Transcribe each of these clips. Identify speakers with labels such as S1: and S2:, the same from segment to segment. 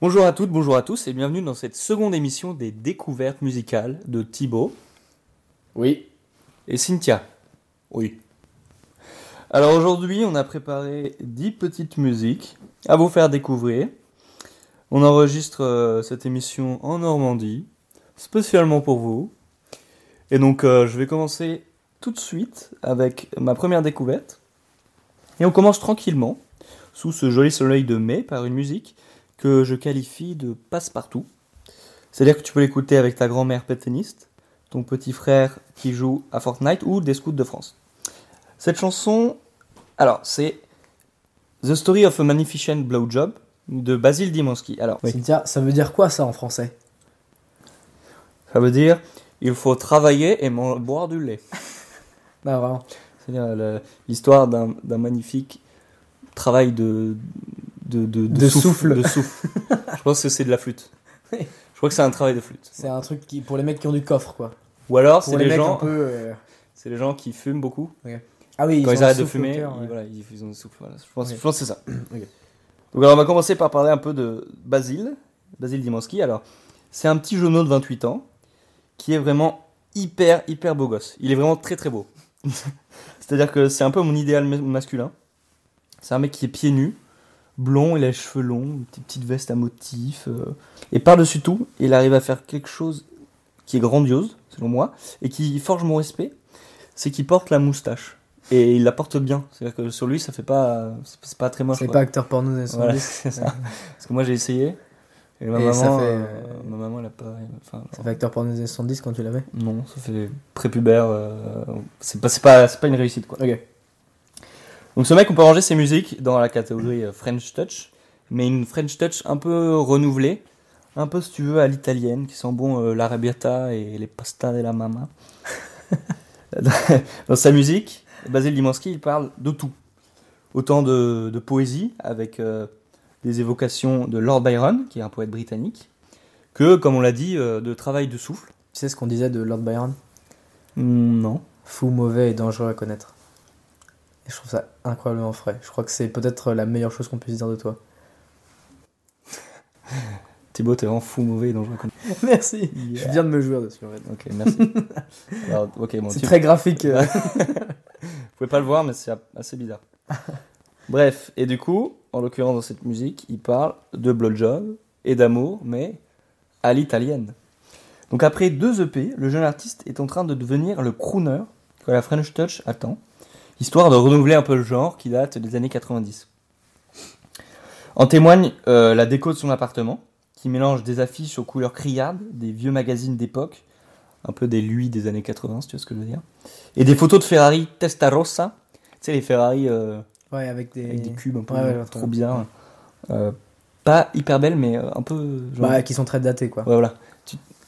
S1: Bonjour à toutes, bonjour à tous et bienvenue dans cette seconde émission des découvertes musicales de Thibaut
S2: Oui.
S1: et Cynthia. Oui. Alors aujourd'hui, on a préparé 10 petites musiques à vous faire découvrir. On enregistre euh, cette émission en Normandie, spécialement pour vous. Et donc euh, je vais commencer tout de suite avec ma première découverte. Et on commence tranquillement, sous ce joli soleil de mai, par une musique que je qualifie de passe-partout. C'est-à-dire que tu peux l'écouter avec ta grand-mère péténiste, ton petit frère qui joue à Fortnite ou des scouts de France. Cette chanson, alors c'est The Story of a Magnificent Blowjob de Basil Dimansky. Alors,
S2: Cynthia, ça veut dire quoi ça en français?
S1: Ça veut dire il faut travailler et boire du lait.
S2: Non, vraiment.
S1: C'est-à-dire l'histoire d'un magnifique travail de de, de,
S2: De souffle.
S1: de souffle. Je pense que c'est de la flûte.
S2: Oui.
S1: Je crois que c'est un travail de flûte.
S2: C'est un truc qui, pour les mecs qui ont du coffre, quoi.
S1: Ou alors c'est
S2: les,
S1: gens,
S2: euh,
S1: c'est les gens qui fument beaucoup.
S2: Ah oui,
S1: Quand ils arrêtent de fumer,
S2: cœur,
S1: ils,
S2: ouais.
S1: voilà, ils, ils ont un souffle. Voilà. Je, pense,
S2: Ok.
S1: je pense que c'est ça. Donc alors on va commencer par parler un peu de Basile, Basile Dimansky. Alors c'est un petit jeuneau de 28 ans qui est vraiment hyper hyper beau gosse. Il est vraiment très très beau. C'est-à-dire que c'est un peu mon idéal ma- masculin. C'est un mec qui est pieds nus, blond, il a les cheveux longs, une petite, petite veste à motifs. euh, et par-dessus tout, il arrive à faire quelque chose qui est grandiose, selon moi, et qui forge mon respect, c'est qu'il porte la moustache. Et il la porte bien. C'est-à-dire que sur lui, ça fait pas, c'est pas très moche.
S2: C'est pas acteur porno des
S1: Voilà,
S2: 70.
S1: c'est ça. Parce que moi j'ai essayé. Et ma
S2: Et
S1: maman,
S2: ça fait,
S1: euh,
S2: euh,
S1: ma maman elle a pas. Enfin,
S2: Ça fait acteur porno des 70 quand tu l'avais?
S1: Non, ça fait prépubère. euh, c'est pas, pas une réussite quoi.
S2: Ok.
S1: Donc ce mec, on peut ranger ses musiques dans la catégorie euh, French Touch, mais une French Touch un peu renouvelée, un peu si tu veux à l'italienne, qui sent bon euh, l'arrabbiata et les pasta de la mama. dans sa musique, Basil Dimansky, il parle de tout. Autant de, de poésie, avec euh, des évocations de Lord Byron, qui est un poète britannique, que, comme on l'a dit, euh, de travail de souffle.
S2: Tu sais ce qu'on disait de Lord Byron?
S1: Hmm, non.
S2: Fou, mauvais et dangereux à connaître. Et je trouve ça incroyablement frais. Je crois que c'est peut-être la meilleure chose qu'on puisse dire de toi.
S1: Thibaut, t'es vraiment fou, mauvais et dangereux.
S2: Merci.
S1: Yeah.
S2: Je viens de me jouer dessus en fait.
S1: Ok, merci. Alors, ok, bon,
S2: c'est très graphique. euh.
S1: Vous pouvez pas le voir, mais c'est assez bizarre. Bref, et du coup, en l'occurrence dans cette musique, il parle de blowjob et d'amour, mais à l'italienne. Donc après deux EP, le jeune artiste est en train de devenir le crooner que la French Touch attend, histoire de renouveler un peu le genre qui date des années 90. En témoigne euh, la déco de son appartement, qui mélange des affiches aux couleurs criardes, des vieux magazines d'époque, un peu des lui des années 80, si tu vois ce que je veux dire, et des photos de Ferrari Testarossa, tu sais les Ferrari euh,
S2: Ouais, avec des.
S1: avec des cubes un peu
S2: Ouais, ouais,
S1: trop bizarres. Euh, pas hyper belles, mais un peu. Genre...
S2: Bah, qui sont très datés quoi.
S1: Ouais, voilà.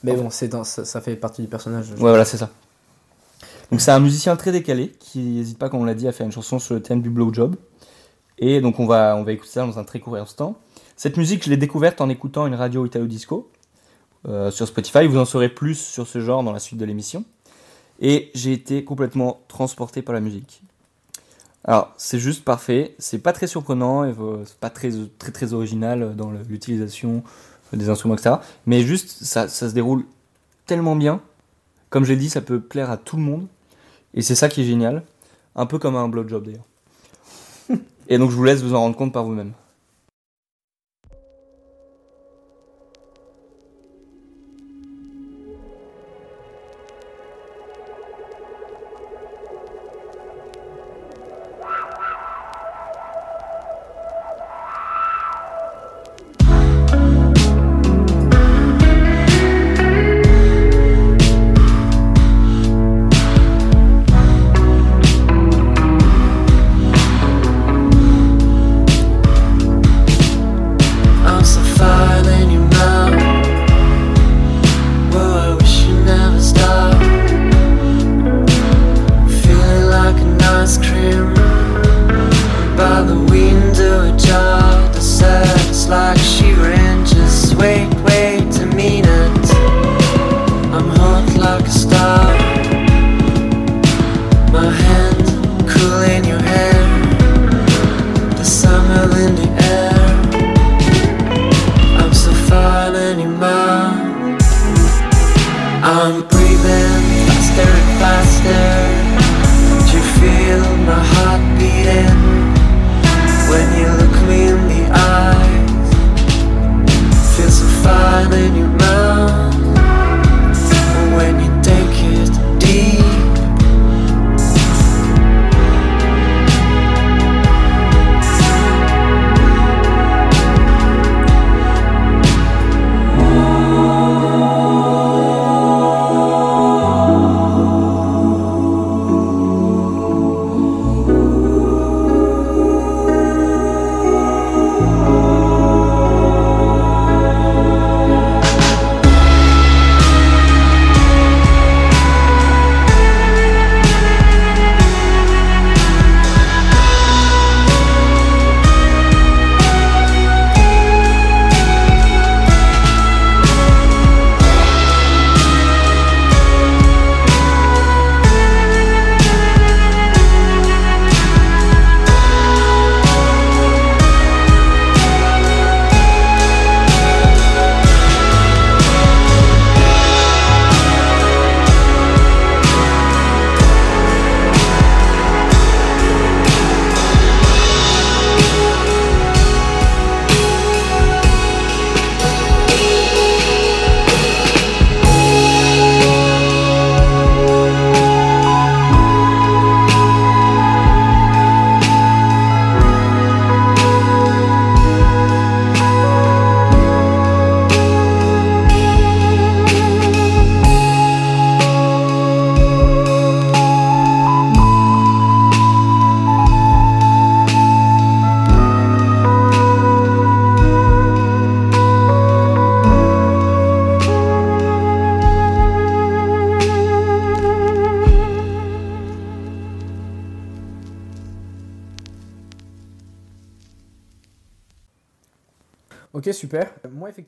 S2: Mais bon, c'est dans, ça, ça fait partie du personnage.
S1: Ouais, voilà, c'est ça. Donc c'est un musicien très décalé qui n'hésite pas, comme on l'a dit, à faire une chanson sur le thème du blowjob. Et donc on va, on va écouter ça dans un très court instant. Cette musique, je l'ai découverte en écoutant une radio Italo Disco euh, sur Spotify. Vous en saurez plus sur ce genre dans la suite de l'émission. Et j'ai été complètement transporté par la musique. Alors c'est juste parfait. C'est pas très surprenant et c'est pas très très très original dans l'utilisation des instruments etc. Mais juste ça, ça se déroule tellement bien comme j'ai dit, ça peut plaire à tout le monde. Et c'est ça qui est génial. Un peu comme un blowjob d'ailleurs. Et donc je vous laisse vous en rendre compte par vous-même.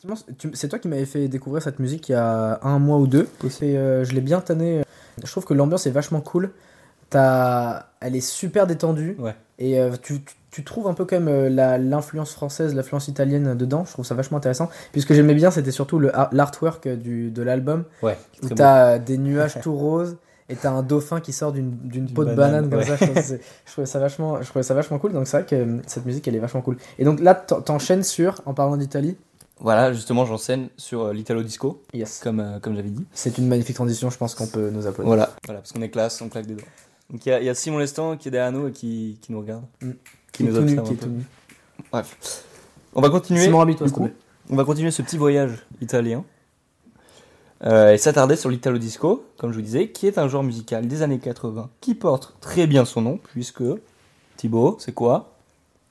S2: Effectivement, tu- c'est toi qui m'avais fait découvrir cette musique il y a un mois ou deux. Et euh, je l'ai bien tanné. Je trouve que l'ambiance est vachement cool. Elle est super détendue.
S1: Ouais.
S2: Et euh, tu, tu- tu trouves un peu quand même euh, l'influence française, l'influence italienne dedans. Je trouve ça vachement intéressant. Puis ce que j'aimais bien, c'était surtout l'artwork de l'album.
S1: Ouais.
S2: Où t'as euh, des nuages tout roses. Et t'as un dauphin qui sort d'une peau de banane,
S1: banane,
S2: comme
S1: ouais.
S2: ça. Je trouvais, je trouvais ça vachement, je trouvais ça vachement cool. Donc c'est vrai que euh, cette musique, elle est vachement cool. Et donc là, t'en- t'enchaînes sur, en parlant d'Italie.
S1: Voilà, justement, j'enseigne sur euh, l'Italo Disco,
S2: Yes.
S1: comme, euh, comme j'avais dit.
S2: C'est une magnifique transition, je pense qu'on peut nous applaudir.
S1: Voilà, voilà parce qu'on est classe, on claque des doigts. Donc il y, a- il y a Simon Lestan qui est derrière nous et qui, qui nous regarde,
S2: Mm.
S1: qui nous observe
S2: qui
S1: un
S2: est
S1: peu.
S2: tout.
S1: Bref, on va continuer.
S2: Simon, habille-toi,
S1: du coup. On va continuer ce petit voyage italien euh, et s'attarder sur l'Italo Disco, comme je vous disais, qui est un genre musical des années 80 qui porte très bien son nom, puisque Thibaut, c'est quoi?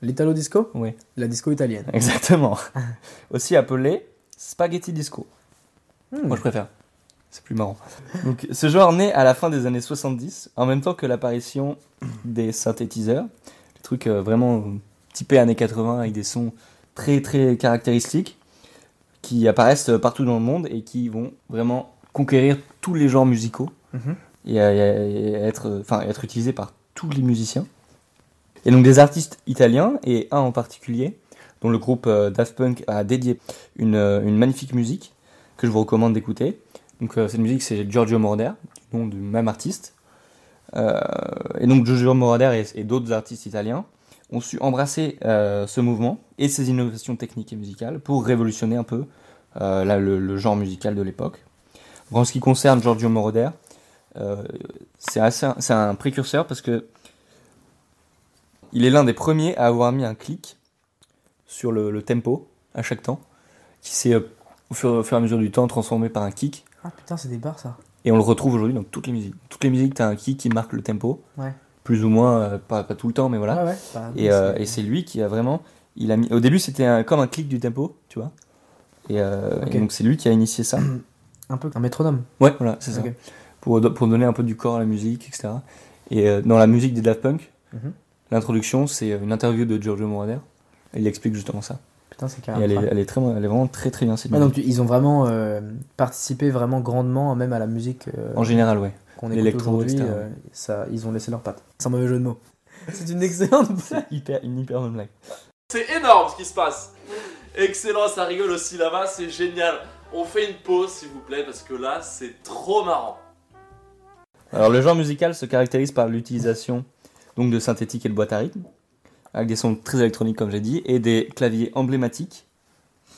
S2: L'Italo disco?
S1: Oui,
S2: La disco italienne.
S1: exactement. Aussi appelé Spaghetti Disco.
S2: Hmm.
S1: Moi je préfère. C'est plus marrant. Donc, ce genre naît à la fin des années 70, en même temps que l'apparition des synthétiseurs, des trucs euh, vraiment typés années 80 avec des sons très très caractéristiques qui apparaissent euh, partout dans le monde et qui vont vraiment conquérir tous les genres musicaux
S2: Mhm.
S1: et, euh, et être, enfin, être utilisés par tous les musiciens. Et donc des artistes italiens, et un en particulier, dont le groupe euh, Daft Punk a dédié une, euh, une magnifique musique que je vous recommande d'écouter. Donc euh, cette musique c'est Giorgio Moroder, du nom du même artiste. Et donc Giorgio Moroder et, d'autres artistes italiens ont su embrasser ce mouvement et ses innovations techniques et musicales pour révolutionner un peu là, le, le genre musical de l'époque. En ce qui concerne Giorgio Moroder, c'est un précurseur parce que il est l'un des premiers à avoir mis un clic sur le, le tempo à chaque temps, qui s'est euh, au fur, au fur et à mesure du temps transformé par un kick.
S2: Ah putain, c'est des bars ça.
S1: Et on le retrouve aujourd'hui dans toutes les musiques. Toutes les musiques, tu as un kick qui marque le tempo,
S2: Ouais.
S1: plus ou moins, euh, pas, pas tout le temps, mais voilà.
S2: Ouais, ouais. Bah,
S1: Et, euh, et c'est lui qui a vraiment. Il a mis, au début, c'était un- comme un clic du tempo, tu vois. Et, euh, donc, c'est lui qui a initié ça.
S2: un peu un métronome.
S1: Ouais, voilà, c'est ça. Pour, pour donner un peu du corps à la musique, etc. Et dans la musique des Daft Punk,
S2: Mhm.
S1: L'introduction, c'est une interview de Giorgio Moroder. Il explique justement ça.
S2: Putain, c'est carrément.
S1: elle est, elle, est très, elle est vraiment très très bien cette musique.
S2: donc ils ont vraiment euh, participé vraiment grandement même à la musique euh,
S1: En général, ouais.
S2: qu'on écoute aujourd'hui. euh, ça, ils ont laissé leur patte. Sans mauvais jeu de mots. C'est une excellente blague.
S1: C'est hyper, une hyper bonne blague.
S3: C'est énorme ce qui se passe. Excellent, ça rigole aussi là-bas, c'est génial. On fait une pause s'il vous plaît parce que là c'est trop marrant.
S1: Alors le genre musical se caractérise par l'utilisation donc de synthétiques et de boîtes à rythme, avec des sons très électroniques comme j'ai dit, et des claviers emblématiques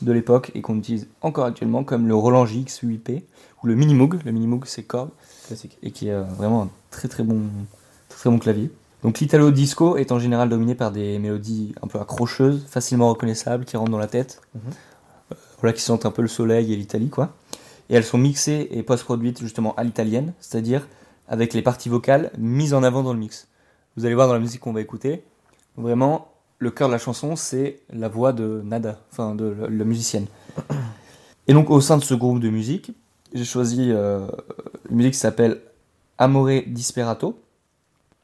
S1: de l'époque et qu'on utilise encore actuellement comme le Roland JX 8P ou le Minimoog. Le Minimoog c'est cordes
S2: Classique.
S1: et qui est euh, vraiment un très très bon, très, très bon clavier. Donc l'italo disco est en général dominé par des mélodies un peu accrocheuses, facilement reconnaissables, qui rentrent dans la tête,
S2: Mhm.
S1: Euh, voilà, qui sentent un peu le soleil et l'Italie quoi. Et elles sont mixées et post-produites justement à l'italienne, c'est-à-dire avec les parties vocales mises en avant dans le mix. Vous allez voir dans la musique qu'on va écouter, vraiment le cœur de la chanson c'est la voix de Nada, enfin de la, musicienne. Et donc au sein de ce groupe de musique, j'ai choisi euh, une musique qui s'appelle Amore Disperato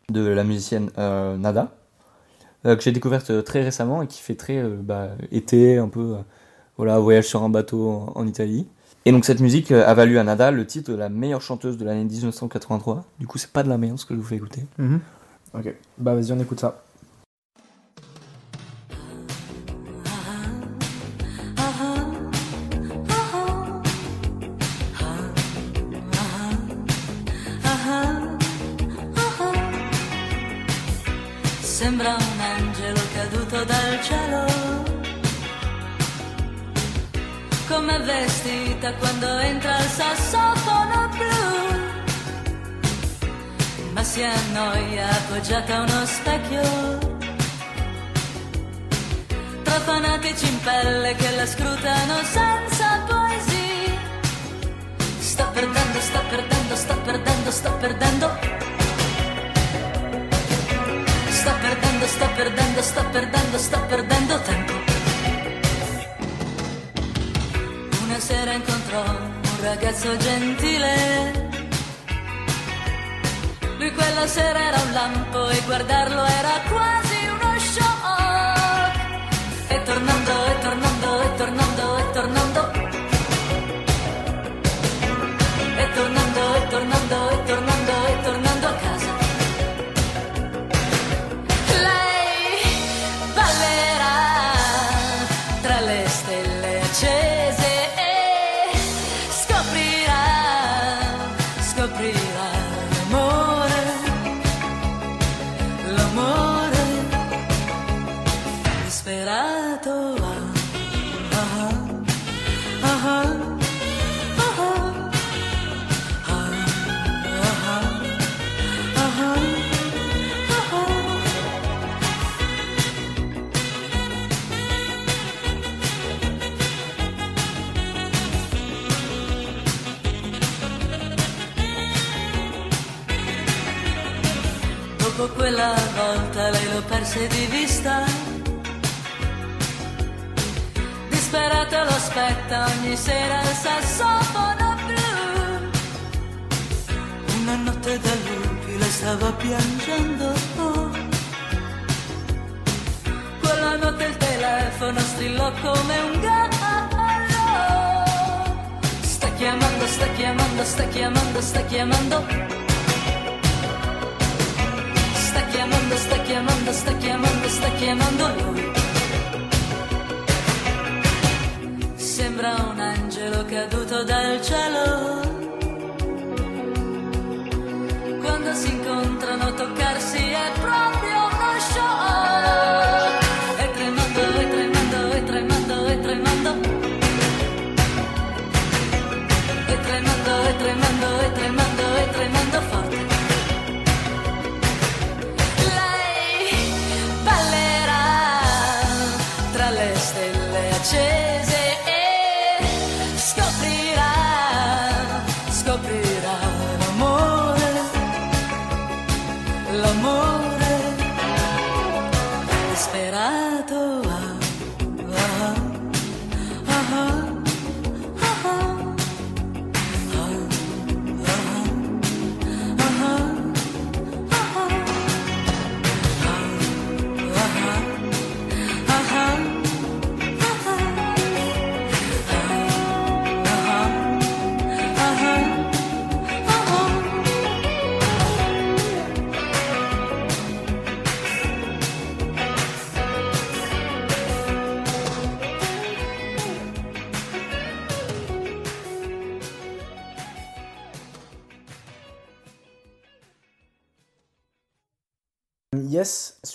S1: de la musicienne euh, Nada, euh, que j'ai découverte très récemment et qui fait très bah, été, un peu voilà, voyage sur un bateau en, Italie. Et donc cette musique a valu à Nada le titre de la meilleure chanteuse de l'année 1983. Du coup, c'est pas de la merde ce que je vous fais écouter.
S2: Mhm. Ok. Bah vas-y, on écoute ça.
S4: Sembra un angelo caduto dal cielo, come vestita quando entra il sassofono ma si annoia appoggiata a uno specchio. Tra fanatici in pelle che la scrutano senza poesia. Sto perdendo, sto perdendo, sto perdendo, sto perdendo. Sto perdendo, sto perdendo, sto perdendo, sto perdendo tempo. Una sera incontrò un ragazzo gentile. Lui quella sera era un lampo e guardarlo era quasi uno shock. E tornando, e tornando, e tornando, e tornando. E tornando, e tornando, e tornando. Quella volta lei lo perse di vista. Disperato lo aspetta ogni sera il sassofono blu. Una notte da lupi lei stava piangendo. Quella notte il telefono strillò come un gallo. Sta chiamando, sta chiamando, sta chiamando, sta chiamando. Chiamando, sta chiamando, sta chiamando, sta chiamando lui. Sembra un angelo caduto dal cielo.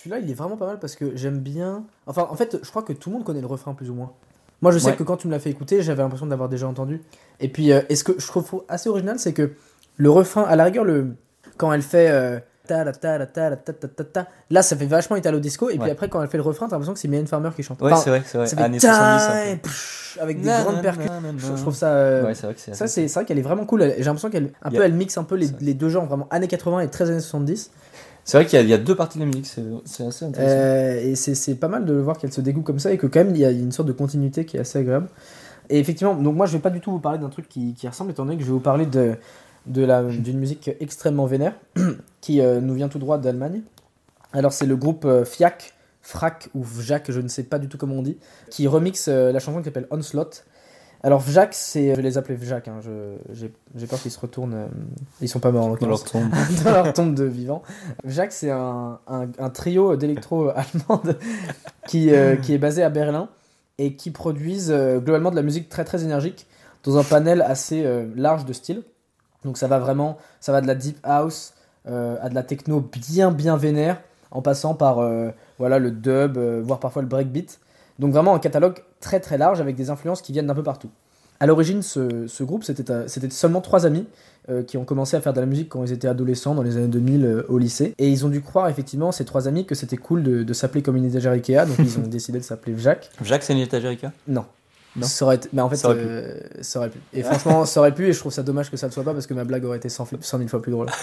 S2: celui-là, il est vraiment pas mal parce que j'aime bien. Enfin, en fait, je crois que tout le monde connaît le refrain plus ou moins. Moi, je sais que quand tu me l'as fait écouter, j'avais l'impression d'avoir déjà entendu. Et puis, euh, et ce que je trouve assez original, c'est que le refrain, à la rigueur, le... quand elle fait. Euh, ta ta ta ta ta ta ta là ça fait vachement italo disco. Et puis après quand elle fait le refrain t'as l'impression que c'est Mylène Farmer qui chante.
S1: Ouais c'est vrai c'est vrai.
S2: ça
S1: années 70
S2: avec des grandes percussions je, trouve ça euh,
S1: ouais, c'est vrai que c'est
S2: ça c'est vrai qu'elle est vraiment cool. J'ai l'impression qu'elle un peu elle mixe un peu les, les, deux genres vraiment années 80 et 13 années 70
S1: c'est vrai qu'il y, a- deux parties de la musique, c'est assez intéressant.
S2: Euh, et c'est pas mal de voir qu'elle se dégoûte comme ça et que quand même il y a une sorte de continuité qui est assez agréable. Et effectivement, donc moi je vais pas du tout vous parler d'un truc qui, qui ressemble, étant donné que je vais vous parler de, d'une musique extrêmement vénère qui euh, nous vient tout droit d'Allemagne. Alors c'est le groupe euh, Fiac, Frac ou Vjak, je ne sais pas du tout comment on dit, qui remixe la chanson qui s'appelle Onslaught. Alors Vjak, c'est, je vais les appeler Vjak, hein, je- j'ai peur qu'ils se retournent, euh, ils sont pas morts en
S1: Dans leur tombe.
S2: dans leur tombe de vivants. Jacques, c'est un, un, un trio d'électro allemande qui, euh, qui est basé à Berlin et qui produisent euh, globalement de la musique très très énergique dans un panel assez large de styles. Donc ça va vraiment, ça va de la deep house à de la techno bien bien vénère, en passant par voilà le dub, voire parfois le breakbeat. Donc vraiment un catalogue très très large avec des influences qui viennent d'un peu partout. À l'origine, ce, ce groupe, c'était seulement trois amis euh, qui ont commencé à faire de la musique quand ils étaient adolescents, dans les années 2000 euh, au lycée. Et ils ont dû croire, effectivement, ces trois amis, que c'était cool de, de s'appeler comme une étagère Ikea, donc ils ont décidé de s'appeler Jacques.
S1: Jacques, c'est une étagère Ikea?
S2: Non.
S1: Non.
S2: Ça aurait. Mais en fait,
S1: Ça aurait pu.
S2: euh, ça aurait pu. Et franchement, ça aurait pu, et je trouve ça dommage que ça ne soit pas, parce que ma blague aurait été 100, fi- 100 000 fois plus drôle.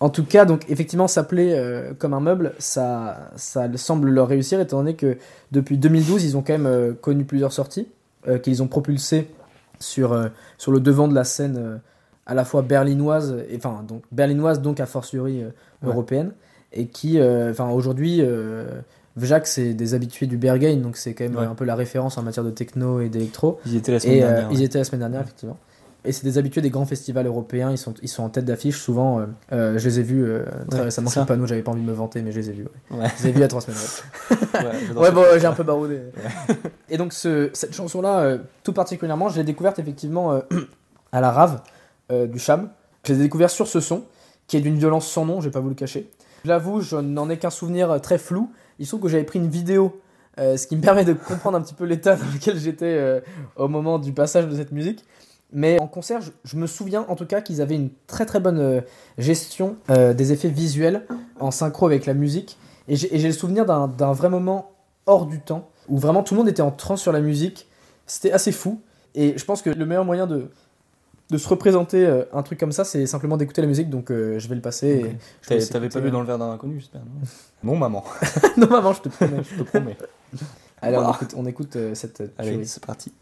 S2: en tout cas, donc, effectivement, s'appeler euh, comme un meuble, ça, ça semble leur réussir, étant donné que depuis 2012, ils ont quand même euh, connu plusieurs sorties, euh, qu'ils ont propulsées sur, euh, sur le devant de la scène à la fois berlinoise, et, enfin, donc, berlinoise, donc a fortiori
S1: Ouais.
S2: européenne, et qui, enfin, aujourd'hui, Vjak, c'est des habitués du Berghain, donc c'est quand même
S1: Ouais.
S2: un peu la référence en matière de techno et d'électro.
S1: Ils étaient la semaine
S2: Et
S1: dernière.
S2: ils
S1: ouais.
S2: étaient la semaine dernière, effectivement. Et c'est des habitués des grands festivals européens, ils sont, ils sont en tête d'affiche souvent. euh, euh, je les ai vus euh, très
S1: Ouais,
S2: récemment
S1: c'est
S2: panneau, j'avais pas envie de me vanter, mais je les ai vus. Ouais.
S1: Ouais.
S2: Je les ai vus il y a trois semaines. ouais. Bon, j'ai un peu baroudé. Et donc, ce, cette chanson-là, euh, tout particulièrement, je l'ai découverte effectivement à la rave du Cham. Je l'ai découvert sur ce son, qui est d'une violence sans nom, je vais pas vous le cacher. J'avoue, je n'en ai qu'un souvenir très flou. Il se trouve que j'avais pris une vidéo, ce qui me permet de comprendre un petit peu l'état dans lequel j'étais au moment du passage de cette musique. Mais en concert, je, je me souviens en tout cas qu'ils avaient une très très bonne euh, gestion euh, des effets visuels en synchro avec la musique. Et j'ai le souvenir d'un d'un vrai moment hors du temps, où vraiment tout le monde était en transe sur la musique. C'était assez fou. Et je pense que le meilleur moyen de, de se représenter euh, un truc comme ça, c'est simplement d'écouter la musique, donc je vais le passer. et
S1: Ok.
S2: je vous
S1: T'avais pas vu dans le verre d'un inconnu, j'espère. Non, non maman,
S2: non, maman, je te promets.
S1: je te promets.
S2: Allez, on écoute, on écoute cette
S1: Allez, c'est parti.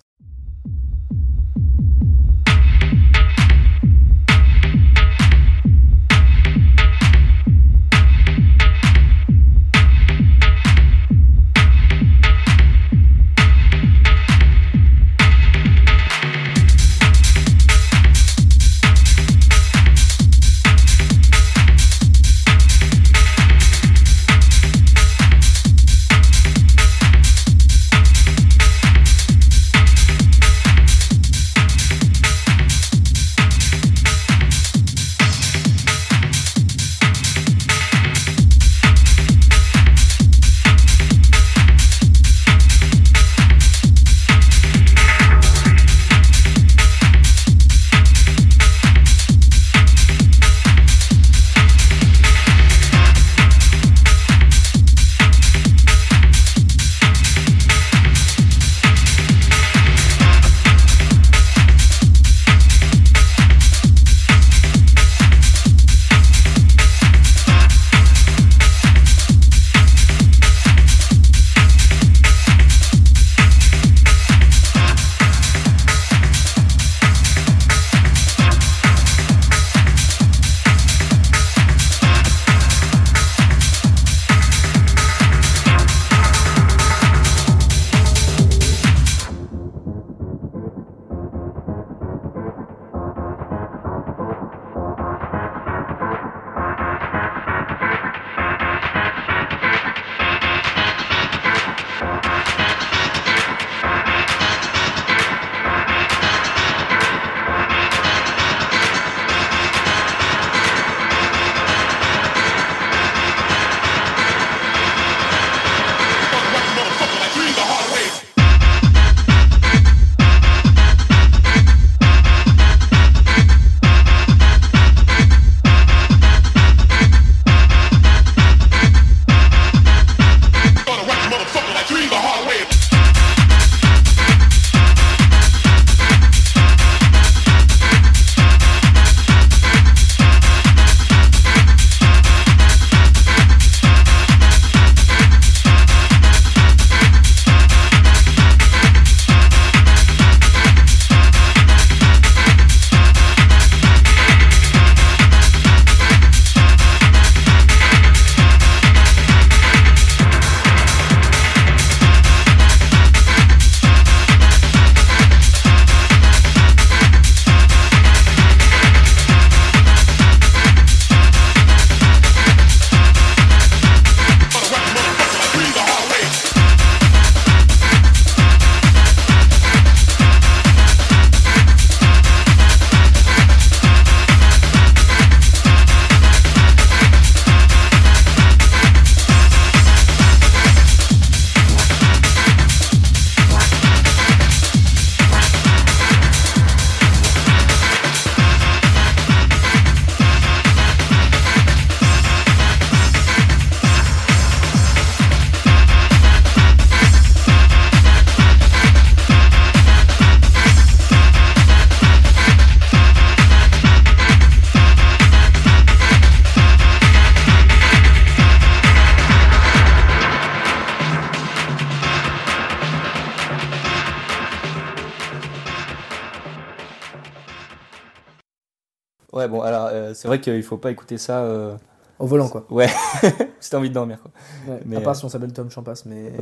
S1: Vrai qu'il faut pas écouter ça. euh,
S2: Au volant, quoi.
S1: Ouais, si t'as envie de dormir, quoi.
S2: Ouais,
S1: Mais,
S2: à part
S1: euh,
S2: si on s'appelle Tom Champas, mais.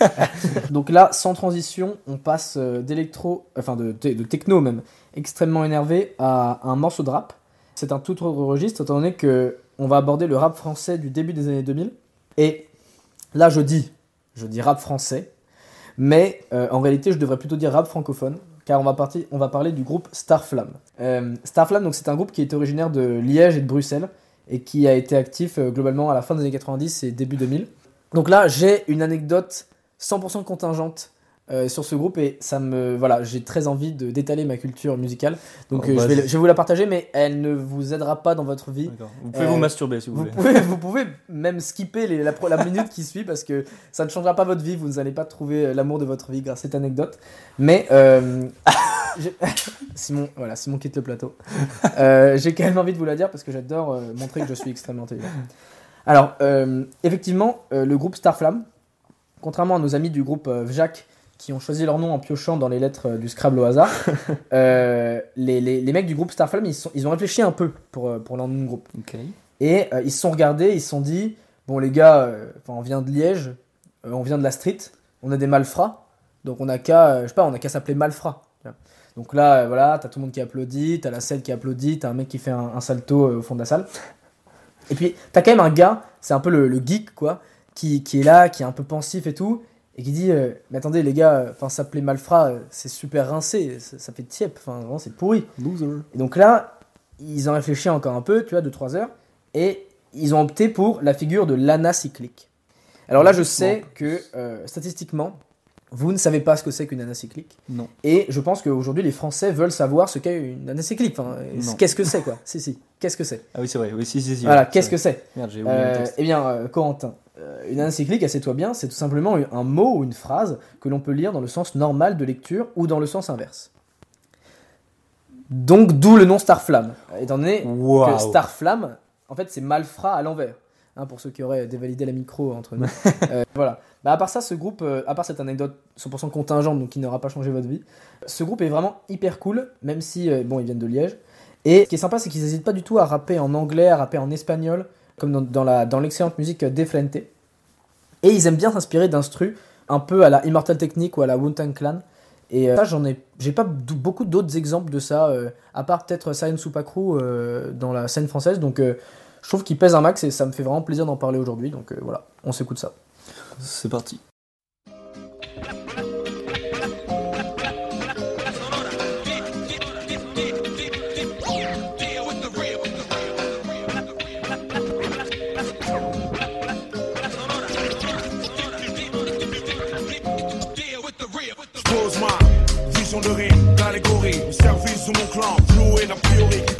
S2: Donc là, sans transition, on passe euh, d'électro, enfin de, de- de techno même, extrêmement énervé, à un morceau de rap. C'est un tout autre registre, étant donné que on va aborder le rap français du début des années 2000. Et là, je dis, je dis rap français, mais euh, en réalité, je devrais plutôt dire rap francophone, car on va, parler du groupe Starflame. Euh, Starflame, donc c'est un groupe qui est originaire de Liège et de Bruxelles, et qui a été actif euh, globalement à la fin des années 90 et début 2000. Donc là, j'ai une anecdote 100% contingente euh, sur ce groupe et ça me voilà, j'ai très envie de d'étaler ma culture musicale. Donc
S1: Oh,
S2: euh, je, vais,
S1: vas-y.
S2: je vais vous la partager, mais elle ne vous aidera pas dans votre vie.
S1: Vous pouvez
S2: Euh,
S1: vous masturber si vous,
S2: Vous
S1: voulez.
S2: pouvez, vous pouvez même skipper les- la, minute qui suit parce que ça ne changera pas votre vie. Vous n'allez pas trouver euh, l'amour de votre vie grâce à cette anecdote. Mais euh, Simon, voilà, Simon quitte le plateau. Euh, j'ai quand même envie de vous la dire parce que j'adore euh, montrer que je suis extrêmement intelligent. Alors, euh, effectivement, euh, le groupe Starflame, contrairement à nos amis du groupe euh, Vjac qui ont choisi leur nom en piochant dans les lettres euh, du Scrabble au hasard, euh, les, les- les mecs du groupe Starflame, ils, sont- ils ont réfléchi un peu pour, euh, pour leur nom de groupe.
S1: Ok.
S2: Et euh, ils se sont regardés, ils se sont dit bon les gars, on vient de Liège, on vient de la street, on a des malfrats, donc on a qu'à, je sais pas, on a qu'à s'appeler malfrats. Donc là, voilà, t'as tout le monde qui applaudit, t'as la scène qui applaudit, t'as un mec qui fait un, un salto au fond de la salle. Et puis t'as quand même un gars, c'est un peu le, le geek quoi, qui, qui est là, qui est un peu pensif et tout, et qui dit euh, mais attendez les gars, enfin s'appeler malfrat, euh, c'est super rincé, ça, ça fait tiep, enfin vraiment c'est pourri.
S1: Loser.
S2: Et donc là, ils ont réfléchi encore un peu, tu vois, 2-3 heures, et ils ont opté pour la figure de l'anacyclique. Alors là, je sais que euh, statistiquement, vous ne savez pas ce que c'est qu'une anacyclique.
S1: Non.
S2: Et je pense qu'aujourd'hui, les Français veulent savoir ce qu'est une anacyclique. Enfin, qu'est-ce que c'est, quoi Si, si. Qu'est-ce que c'est
S1: Ah oui, c'est vrai. Oui, si, si, si.
S2: Voilà, qu'est-ce que c'est euh. Eh bien, euh, Corentin, euh, une anacyclique, assieds-toi bien, c'est tout simplement un mot ou une phrase que l'on peut lire dans le sens normal de lecture ou dans le sens inverse. Donc, d'où le nom Starflamme. Étant donné
S1: Waouh.
S2: que Starflamme, en fait, c'est malfrat à l'envers. Hein, pour ceux qui auraient dévalidé la micro entre nous. Euh, voilà. Bah, à part ça, ce groupe, euh, à part cette anecdote 100% contingente, donc qui n'aura pas changé votre vie, ce groupe est vraiment hyper cool, même si, euh, bon, ils viennent de Liège. Et ce qui est sympa, c'est qu'ils n'hésitent pas du tout à rapper en anglais, à rapper en espagnol, comme dans, dans la, dans l'excellente musique De Frente. Et ils aiment bien s'inspirer d'instrus un peu à la Immortal Technique ou à la Wu-Tang Clan. Et ça, j'en ai, j'ai pas beaucoup d'autres exemples de ça, euh, à part peut-être Supakru euh, dans la scène française. Donc, euh, je trouve qu'il pèse un max et ça me fait vraiment plaisir d'en parler aujourd'hui. Donc euh, voilà, on s'écoute ça.
S1: C'est parti.
S5: J'pose ma vision de rime, d'allégorie, au service de mon clan, priori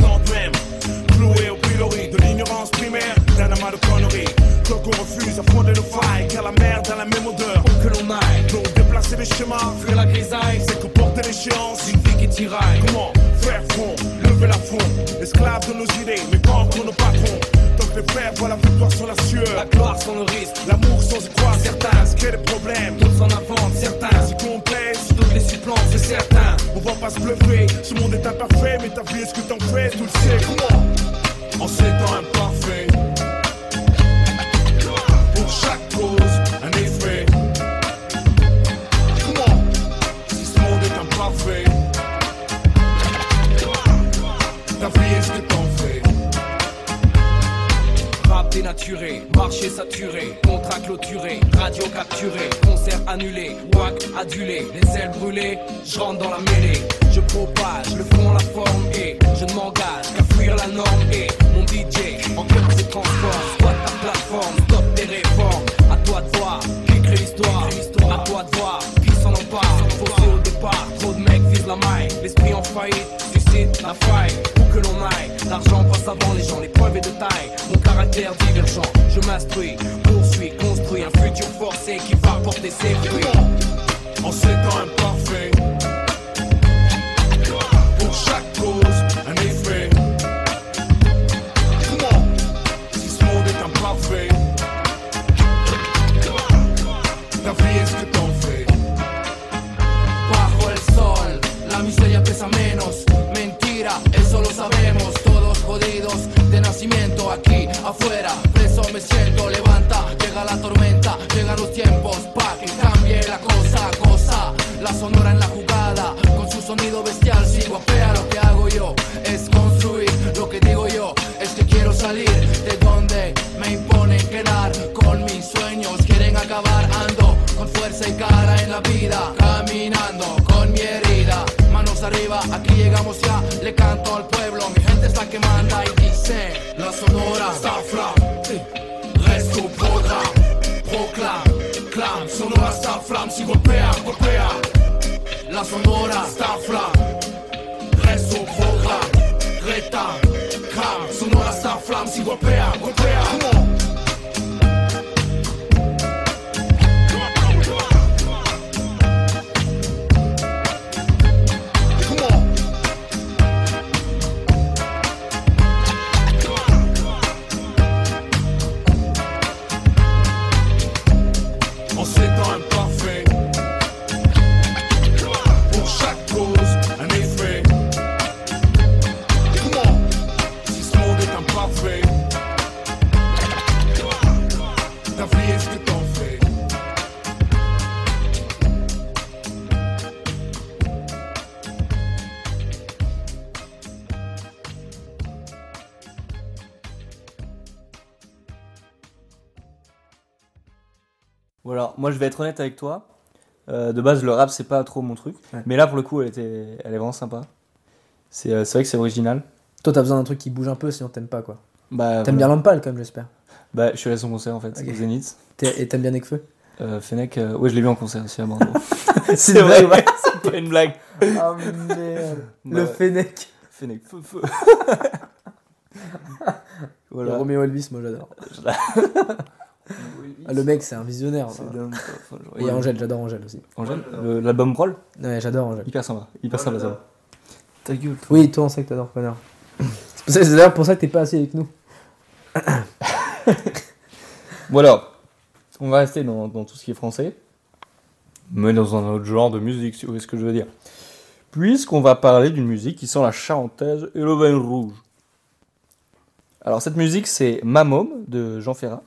S5: de conneries. Donc on refuse à fonder nos failles, car la merde a la même odeur que l'on aille. Donc déplacer les schémas, fuir la grisaille, c'est que porter l'échéance, une vie qui tiraille. Comment faire front, lever la front, esclave de nos idées, mais pas pour nos patrons. Tant que les frères voient la victoire sur la sueur, la gloire sans le risque, l'amour sans y croire, certains. Créent des problèmes, d'autres s'en inventent, certains. S'y complaisent, d'autres les supplantent, c'est certain. On va pas se bluffer, ce monde est imparfait, mais ta vie est ce que t'en fais, tu le sais, comment? En ces temps imparfaits, saturé, contrat clôturé, radio capturé, concert annulé, wack adulé, les ailes brûlées, je rentre dans la mêlée, je propage le fond, la forme et je ne m'engage qu'à fuir la norme et mon DJ en cœur se transforme, squatte ta plateforme, stop tes réformes, à toi de voir qui crée l'histoire, à toi de voir qui s'en empare, faussé au départ, trop de mecs visent la maille, l'esprit en faillite, suscite la faille, que l'on aille, l'argent passe avant les gens, l'épreuve est de taille, mon caractère divergent, je m'instruis, poursuis, construis un futur forcé qui va porter ses fruits. En ces temps
S6: afuera. Preso me siento, levanta.
S5: Si golpea,
S6: La sonora
S5: reste au programme, rétame, crame, sonora Starflam, si golpea, golpea,
S1: moi je vais être honnête avec toi. Euh, de base, le rap, c'est pas trop mon truc.
S2: Ouais.
S1: Mais là, pour le coup, elle, était... elle est vraiment sympa. C'est euh, vrai que c'est original.
S2: Toi, t'as besoin d'un truc qui bouge un peu, sinon t'aimes pas quoi.
S1: Bah,
S2: T'aimes bien Lampal quand même, j'espère.
S1: Bah, je suis allé à son concert en fait,
S2: Ok.
S1: au Zénith.
S2: Et t'aimes bien Nekfeu?
S1: Euh, Fennec, euh, ouais, je l'ai vu en concert aussi à Bordeaux.
S2: C'est vrai, ouais.
S1: c'est pas une blague.
S2: Oh merde. Le
S1: Bah,
S2: Fennec.
S1: Fennec, feu, feu.
S2: Le
S1: voilà.
S2: Roméo Elvis, moi j'adore. Ah, le mec, c'est un visionnaire.
S1: C'est
S2: voilà.
S1: dingue, quoi. Enfin,
S2: Et Angèle, j'adore Angèle aussi.
S1: Angèle, le- l'album Roll,
S2: Ouais, j'adore Angèle.
S1: hyper sympa. Hyper sympa ça. Ta gueule. toi.
S2: Oui, toi, on sait que t'adores connard. C'est d'ailleurs pour ça que t'es pas assis avec nous.
S1: Bon alors, on va rester dans, dans tout ce qui est français, mais dans un autre genre de musique, si vous voyez ce que je veux dire. Puisqu'on va parler d'une musique qui sent la charentaise et le vin rouge. Alors cette musique, c'est Ma Môme de Jean Ferrat.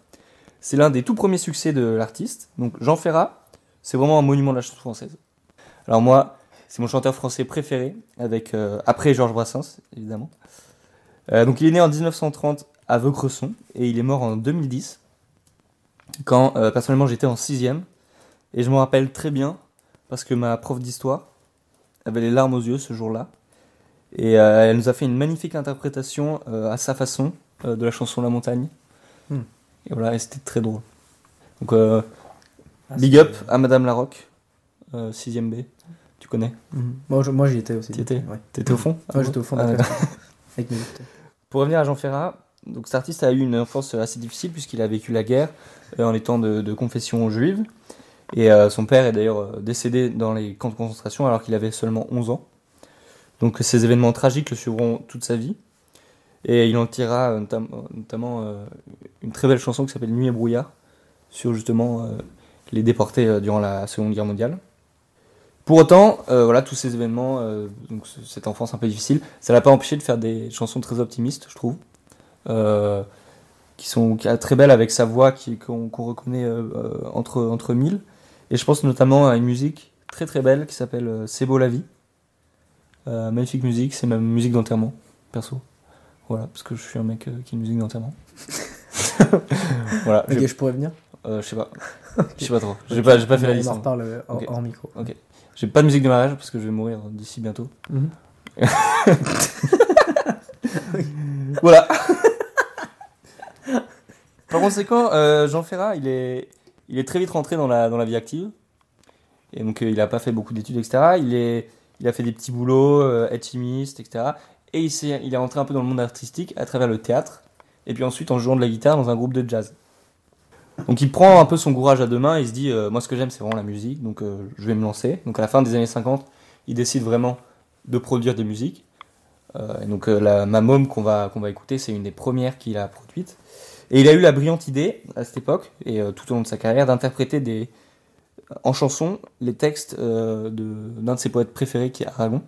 S1: C'est l'un des tout premiers succès de l'artiste. Donc Jean Ferrat, c'est vraiment un monument de la chanson française. Alors moi, c'est mon chanteur français préféré, avec euh, après Georges Brassens, évidemment. Euh, donc il est né en 1930 à Vaucresson et il est mort en 2010 quand euh, personnellement j'étais en sixième et je me rappelle très bien parce que ma prof d'histoire avait les larmes aux yeux ce jour-là et elle nous a fait une magnifique interprétation à sa façon de la chanson La Montagne
S2: Hmm.
S1: Et voilà et c'était très drôle donc euh,
S2: Ah,
S1: big up à Madame Larocque euh, 6ème B tu connais
S2: Mhm. Moi, je- moi j'y étais aussi.
S1: T'y étais
S2: Ouais.
S1: t'étais au fond
S2: Moi j'étais au fond
S1: Ah.
S2: Avec mes.
S1: Pour revenir à Jean Ferrat, donc cet artiste a eu une enfance assez difficile puisqu'il a vécu la guerre euh, en étant de, de confession juive. Et euh, son père est d'ailleurs euh, décédé dans les camps de concentration alors qu'il avait seulement 11 ans. Donc ces événements tragiques le suivront toute sa vie. Et il en tirera euh, notam- notamment euh, une très belle chanson qui s'appelle Nuit et brouillard sur justement euh, les déportés euh, durant la Seconde Guerre mondiale. Pour autant, euh, voilà, tous ces événements, euh, cette enfance un peu difficile, ça l'a pas empêché de faire des chansons très optimistes, je trouve, euh, qui sont très belles avec sa voix qu'on reconnaît euh, euh, entre entre mille. Et je pense notamment à une musique très très belle qui s'appelle euh, C'est beau la vie. Euh, magnifique musique, c'est ma musique d'enterrement, perso. Voilà, parce que je suis un mec euh, qui musique d'enterrement. voilà,
S2: Ok,
S1: je,
S2: pourrais venir?
S1: Euh, je sais pas, je sais pas trop. J'ai pas, j'ai pas fait la
S2: On
S1: liste.
S2: en
S1: hein.
S2: reparle euh,
S1: Ok.
S2: hors micro.
S1: J'ai pas de musique de mariage parce que je vais mourir d'ici bientôt.
S2: Mhm.
S1: voilà. Par conséquent, euh, Jean Ferrat, il est, il est très vite rentré dans la, dans la vie active. Et donc, euh, il a pas fait beaucoup d'études, etc. Il, est, il a fait des petits boulots, euh, être chimiste, etc. Et il, s'est- il est rentré un peu dans le monde artistique à travers le théâtre. Et puis ensuite en jouant de la guitare dans un groupe de jazz. Donc il prend un peu son courage à deux mains et il se dit euh, moi ce que j'aime c'est vraiment la musique donc euh, je vais me lancer. Donc à la fin des années 50 il décide vraiment de produire des musiques. Euh, donc euh, la ma môme qu'on va, va écouter c'est une des premières qu'il a produites. Et il a eu la brillante idée à cette époque et tout au long de sa carrière d'interpréter en chanson les textes d'un de ses poètes préférés qui est Aragon.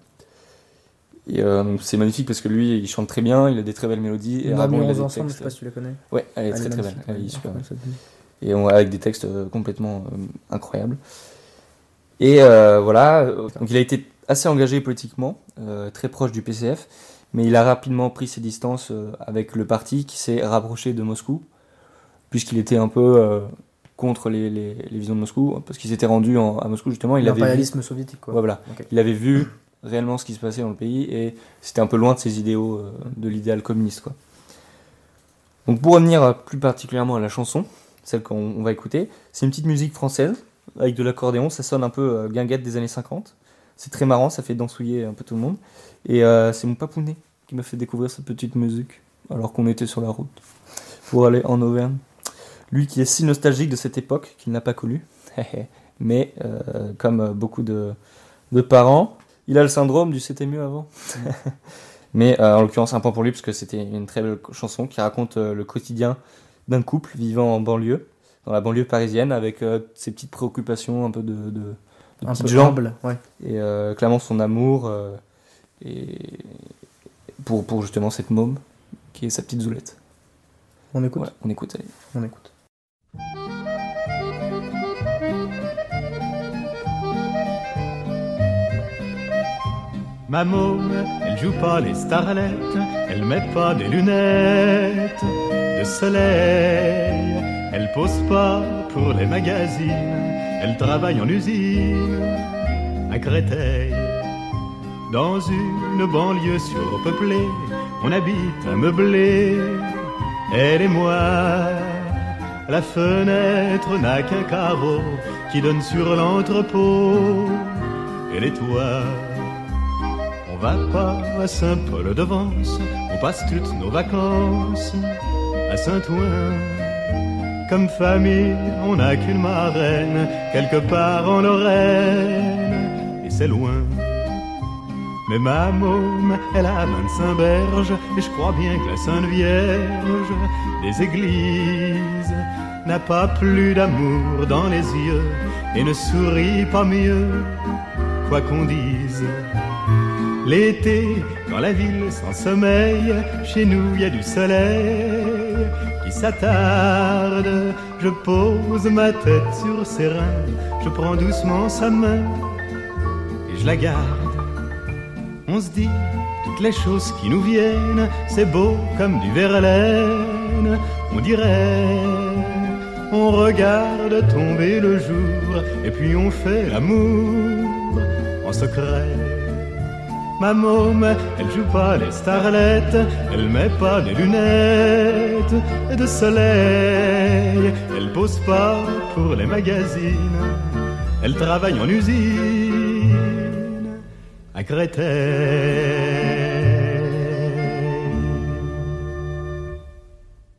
S1: Et euh, c'est magnifique parce que lui il chante très bien, il a des très belles mélodies et
S2: On a
S1: Aragon
S2: mis
S1: il a
S2: 11
S1: des
S2: ensemble, je
S1: textes-
S2: sais pas si tu la connais.
S1: Ouais, elle est
S2: Elle
S1: très
S2: est
S1: très belle, elle est super belle. Et on, avec des textes euh, complètement euh, incroyables. Et euh, voilà, donc il a été assez engagé politiquement, très proche du PCF, mais il a rapidement pris ses distances avec le parti qui s'est rapproché de Moscou, puisqu'il était un peu contre les, les- les visions de Moscou, parce qu'il s'était rendu en- à Moscou justement, il avait vu,
S2: soviétique quoi.
S1: Ouais, voilà. Il avait vu réellement ce qui se passait dans le pays et c'était un peu loin de ses idéaux euh, de l'idéal communiste. Quoi. Donc pour revenir euh, plus particulièrement à la chanson, celle qu'on on va écouter, c'est une petite musique française avec de l'accordéon, ça sonne un peu euh, guinguette des années 50. C'est très marrant, ça fait dansouiller un peu tout le monde. Et c'est mon papounet qui m'a fait découvrir cette petite musique alors qu'on était sur la route pour aller en Auvergne. Lui qui est si nostalgique de cette époque qu'il n'a pas connue. Mais comme beaucoup de parents, il a le syndrome du c'était mieux avant. Mais euh, en l'occurrence, un point pour lui, parce que c'était une très belle chanson qui raconte euh, le quotidien d'un couple vivant en banlieue, dans la banlieue parisienne, avec euh, ses petites préoccupations, un peu de, de, de
S2: Un peu humble, ouais.
S1: et euh, clairement son amour euh, et pour, pour justement cette môme qui est sa petite zoulette.
S2: On écoute.
S1: Ouais, on écoute, allez.
S2: On écoute.
S7: Ma môme, elle joue pas les starlettes, elle met pas des lunettes de soleil. Elle pose pas pour les magazines, elle travaille en usine à Créteil. Dans une banlieue surpeuplée, on habite un meublé, elle et moi. La fenêtre n'a qu'un carreau qui donne sur l'entrepôt et les toits. On va pas à Saint-Paul-de-Vence, on passe toutes nos vacances à Saint-Ouen. Comme famille, on n'a qu'une marraine, quelque part en Lorraine, et c'est loin. Mais ma môme, elle a 25 berges, et je crois bien que la Sainte Vierge des églises n'a pas plus d'amour dans les yeux, et ne sourit pas mieux, quoi qu'on dise. L'été, quand la ville s'en sommeille, chez nous il y a du soleil qui s'attarde. Je pose ma tête sur ses reins, je prends doucement sa main et je la garde. On se dit toutes les choses qui nous viennent, c'est beau comme du Verlaine, on dirait. On regarde tomber le jour et puis on fait l'amour en secret. Ma môme, elle joue pas les starlettes, elle met pas des lunettes de soleil, elle pose pas pour les magazines, elle travaille en usine à Créteil.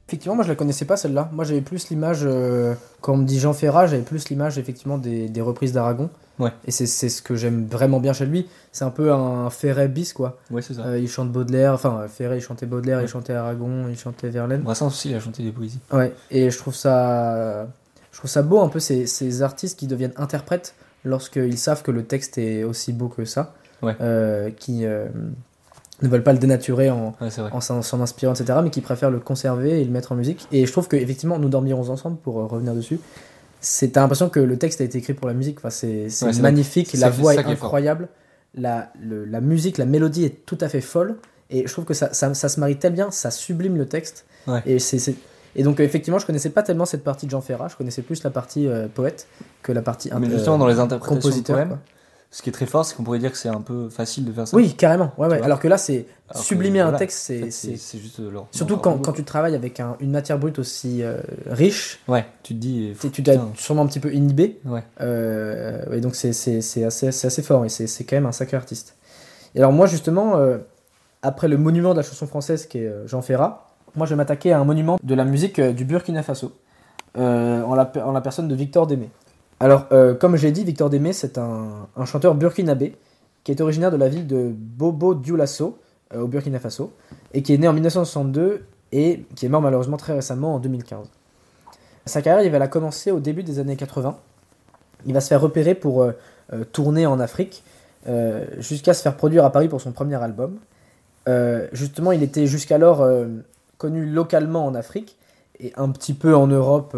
S2: Effectivement, moi je la connaissais pas celle-là. Moi j'avais plus l'image, euh, quand on me dit Jean Ferrat, j'avais plus l'image effectivement des, des reprises d'Aragon.
S1: Ouais.
S2: Et c'est c'est ce que j'aime vraiment bien chez lui. C'est un peu un Ferret bis quoi.
S1: Ouais, c'est ça.
S2: Euh, il chante Baudelaire, enfin euh, Ferret il chantait Baudelaire, il chantait Aragon, il chantait Verlaine.
S1: Brassens aussi, il a chanté des poésies.
S2: Ouais, et je trouve ça, je trouve ça beau un peu ces, ces artistes qui deviennent interprètes lorsqu'ils savent que le texte est aussi beau que ça,
S1: Ouais.
S2: Euh, qui ne veulent pas le dénaturer en,
S1: Ouais,
S2: s'en inspirant, etc., mais qui préfèrent le conserver et le mettre en musique. Et je trouve que effectivement, nous dormirons ensemble pour euh, revenir dessus. C'est t'as l'impression que le texte a été écrit pour la musique. Enfin, c'est
S1: Ouais,
S2: magnifique, la voix est incroyable, la, le- la musique, la mélodie est tout à fait folle. Et je trouve que ça, ça, ça se marie tellement bien, ça sublime le texte.
S1: Ouais.
S2: Et, c'est, c'est- et donc, euh, effectivement, je connaissais pas tellement cette partie de Jean Ferrat, je connaissais plus la partie euh, poète que la partie
S1: Mais
S2: euh,
S1: justement, dans les interprétations de
S2: compositeur.
S1: poèmes,
S2: quoi.
S1: Ce qui est très fort, c'est qu'on pourrait dire que c'est un peu facile de faire ça.
S2: Oui, carrément. Ouais, ouais. Alors que là, c'est
S1: que,
S2: sublimer un texte,
S1: En
S2: c'est,
S1: fait,
S2: c'est-
S1: juste l'or.
S2: Surtout quand, quand tu travailles avec un- une matière brute aussi euh, riche,
S1: Ouais, tu te dis.
S2: tu tu dois
S1: putain,
S2: être sûrement un petit peu inhibé.
S1: Ouais.
S2: Euh, et donc c'est assez, assez fort et c'est quand même un sacré artiste. Et alors moi justement, euh, après le monument de la chanson française qui est euh, Jean Ferrat, moi je vais m'attaquer à un monument de la musique euh, du Burkina Faso, euh, en, la, en la personne de Victor Démé. Alors euh, comme j'ai dit, Victor Démé c'est un, chanteur burkinabé qui est originaire de la ville de Bobo Dioulasso euh, au Burkina Faso et qui est né en 1962 et qui est mort malheureusement très récemment en 2015. Sa carrière, il va la commencer au début des années 80. Il va se faire repérer pour euh, tourner en Afrique, jusqu'à se faire produire à Paris pour son premier album. Justement, il était jusqu'alors connu localement en Afrique et un petit peu en Europe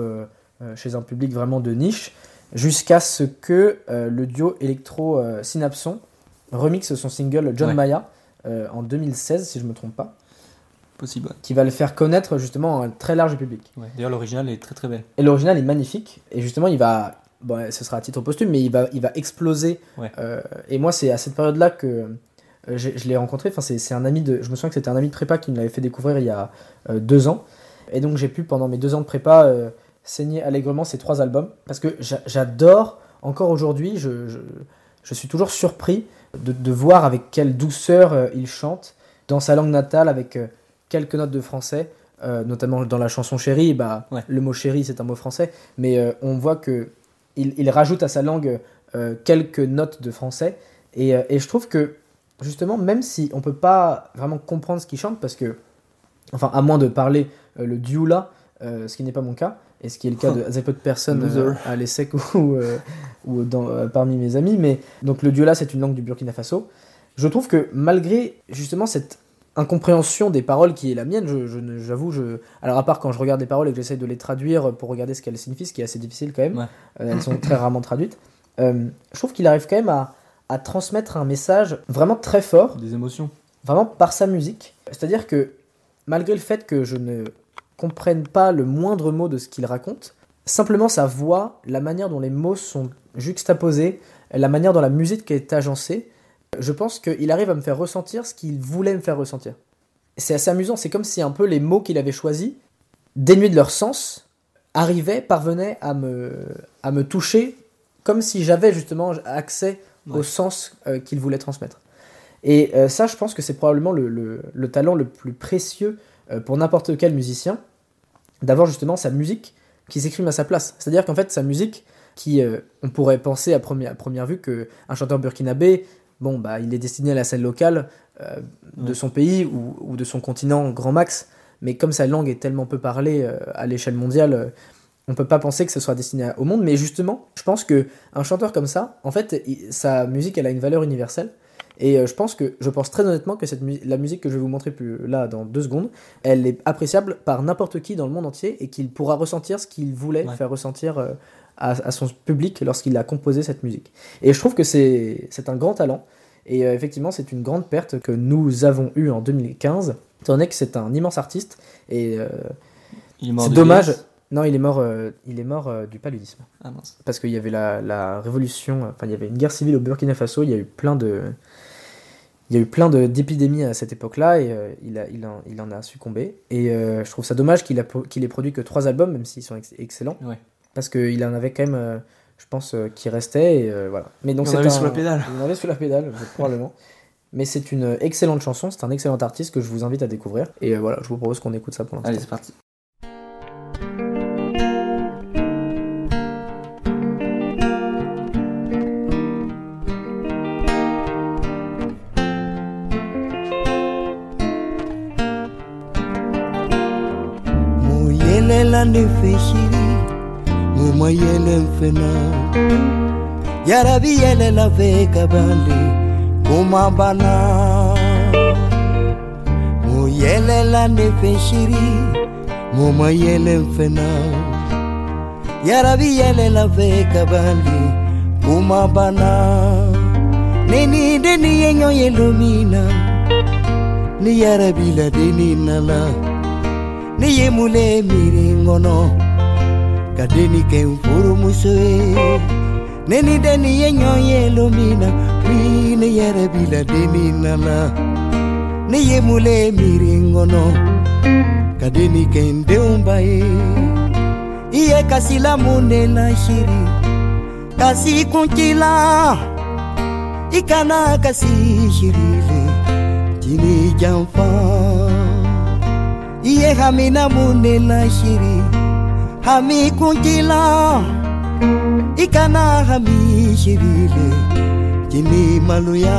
S2: chez un public vraiment de niche, jusqu'à ce que euh, le duo électro euh, Synapson remixe son single John
S1: Ouais.
S2: Maya euh, en 2016, si je me trompe pas,
S1: Possible. ouais.
S2: qui va le faire connaître justement à un très large public.
S1: Ouais. D'ailleurs, l'original est très très belle.
S2: Et l'original est magnifique. Et justement, il va. Bon, ce sera à titre posthume, mais il va, il va exploser. Euh, et moi, c'est à cette période-là que je l'ai rencontré. Enfin, c'est c'est un ami de. Je me souviens que c'était un ami de prépa qui me l'avait fait découvrir il y a deux ans. Et donc, j'ai pu, pendant mes deux ans de prépa, saigner allègrement ces trois albums. Parce que j'a- j'adore, encore aujourd'hui, je, je, je suis toujours surpris de, de voir avec quelle douceur euh, il chante dans sa langue natale, avec euh, quelques notes de français. euh, notamment dans la chanson Chérie, bah,
S1: Ouais.
S2: le mot chérie c'est un mot français, mais euh, on voit que il, il rajoute à sa langue euh, quelques notes de français. Et, et je trouve que, justement, même si on peut pas vraiment comprendre ce qu'il chante, parce que, enfin, à moins de parler le dioula, ce qui n'est pas mon cas, et ce qui est le cas de assez peu de personnes euh, à l'ESSEC ou, euh, ou dans, euh, parmi mes amis, mais donc le dioula, c'est une langue du Burkina Faso. Je trouve que malgré justement cette incompréhension des paroles qui est la mienne, je, je ne- j'avoue, je... alors à part quand je regarde des paroles et que j'essaie de les traduire pour regarder ce qu'elles signifient, ce qui est assez difficile quand même,
S1: Ouais.
S2: elles sont très rarement traduites, je trouve qu'il arrive quand même à, à transmettre un message vraiment très fort,
S1: Des émotions.
S2: vraiment par sa musique. C'est-à-dire que malgré le fait que je ne comprenne pas le moindre mot de ce qu'il raconte, simplement sa voix, la manière dont les mots sont juxtaposés, la manière dont la musique est agencée, je pense qu'il arrive à me faire ressentir ce qu'il voulait me faire ressentir. C'est assez amusant, c'est comme si un peu les mots qu'il avait choisis, dénués de leur sens, arrivaient, parvenaient à me, à me toucher comme si j'avais justement accès au sens euh, qu'il voulait transmettre. Et euh, ça, je pense que c'est probablement le, le- le talent le plus précieux euh, pour n'importe quel musicien, d'avoir justement sa musique qui s'exprime à sa place. C'est-à-dire qu'en fait, sa musique, qui, euh, on pourrait penser à première, à première vue qu'un chanteur burkinabé, bon, bah, il est destiné à la scène locale euh, de son pays ou, ou de son continent grand max, mais comme sa langue est tellement peu parlée euh, à l'échelle mondiale, on peut pas penser que ce soit destiné au monde. Mais justement, je pense que un chanteur comme ça, en fait, il- sa musique, elle a une valeur universelle. Et euh, je pense que, je pense très honnêtement que cette la musique que je vais vous montrer plus là dans deux secondes, elle est appréciable par n'importe qui dans le monde entier et qu'il pourra ressentir ce qu'il voulait
S1: Ouais.
S2: faire ressentir euh, à, à son public lorsqu'il a composé cette musique. Et je trouve que c'est un grand talent. Et euh, effectivement, c'est une grande perte que nous avons eue en 2015, étant donné que c'est un immense artiste. Et euh, c'est dommage. Non, il est mort, euh, il est mort euh, du paludisme
S1: Ah mince.
S2: parce qu'il y avait la, la révolution, enfin il y avait une guerre civile au Burkina Faso, il y a eu plein de, il y a eu plein d'épidémies à cette époque-là et euh, il, a, il, en, il en a succombé. Et euh, je trouve ça dommage qu'il qu'il ait produit que trois albums, même s'ils sont ex- excellents,
S1: Ouais.
S2: parce qu'il en avait quand même, euh, je pense, qui restait et voilà. Mais donc
S1: Il en avait
S2: un-
S1: sous la pédale.
S2: Il en avait sous la pédale, probablement. Mais c'est une excellente chanson, c'est un excellent artiste que je vous invite à découvrir. Et voilà, je vous propose qu'on écoute ça pour l'instant.
S1: Allez, c'est parti.
S8: anifihiri mumayene mfena yarabiyene naveka bandi kumambana muyelela nifihiri mumayene mfena yarabiyene naveka bana. kumambana neninde niyenyo yelumina ni yarabila la ni ye mule miri ŋɔnɔ ka deni kɛ n ne ni deni ye ɲɔgɔn ye lomina bi ne yɛrɛ deni nala ne ye mule miri ŋɔnɔ ka deni kɛ n denw ba ye i ye kasila mun de lasiri kasi kunci la i kana kasi sirile janfan iye hamina munela shiri hami kunkila ikana hami shirile Kini maluya.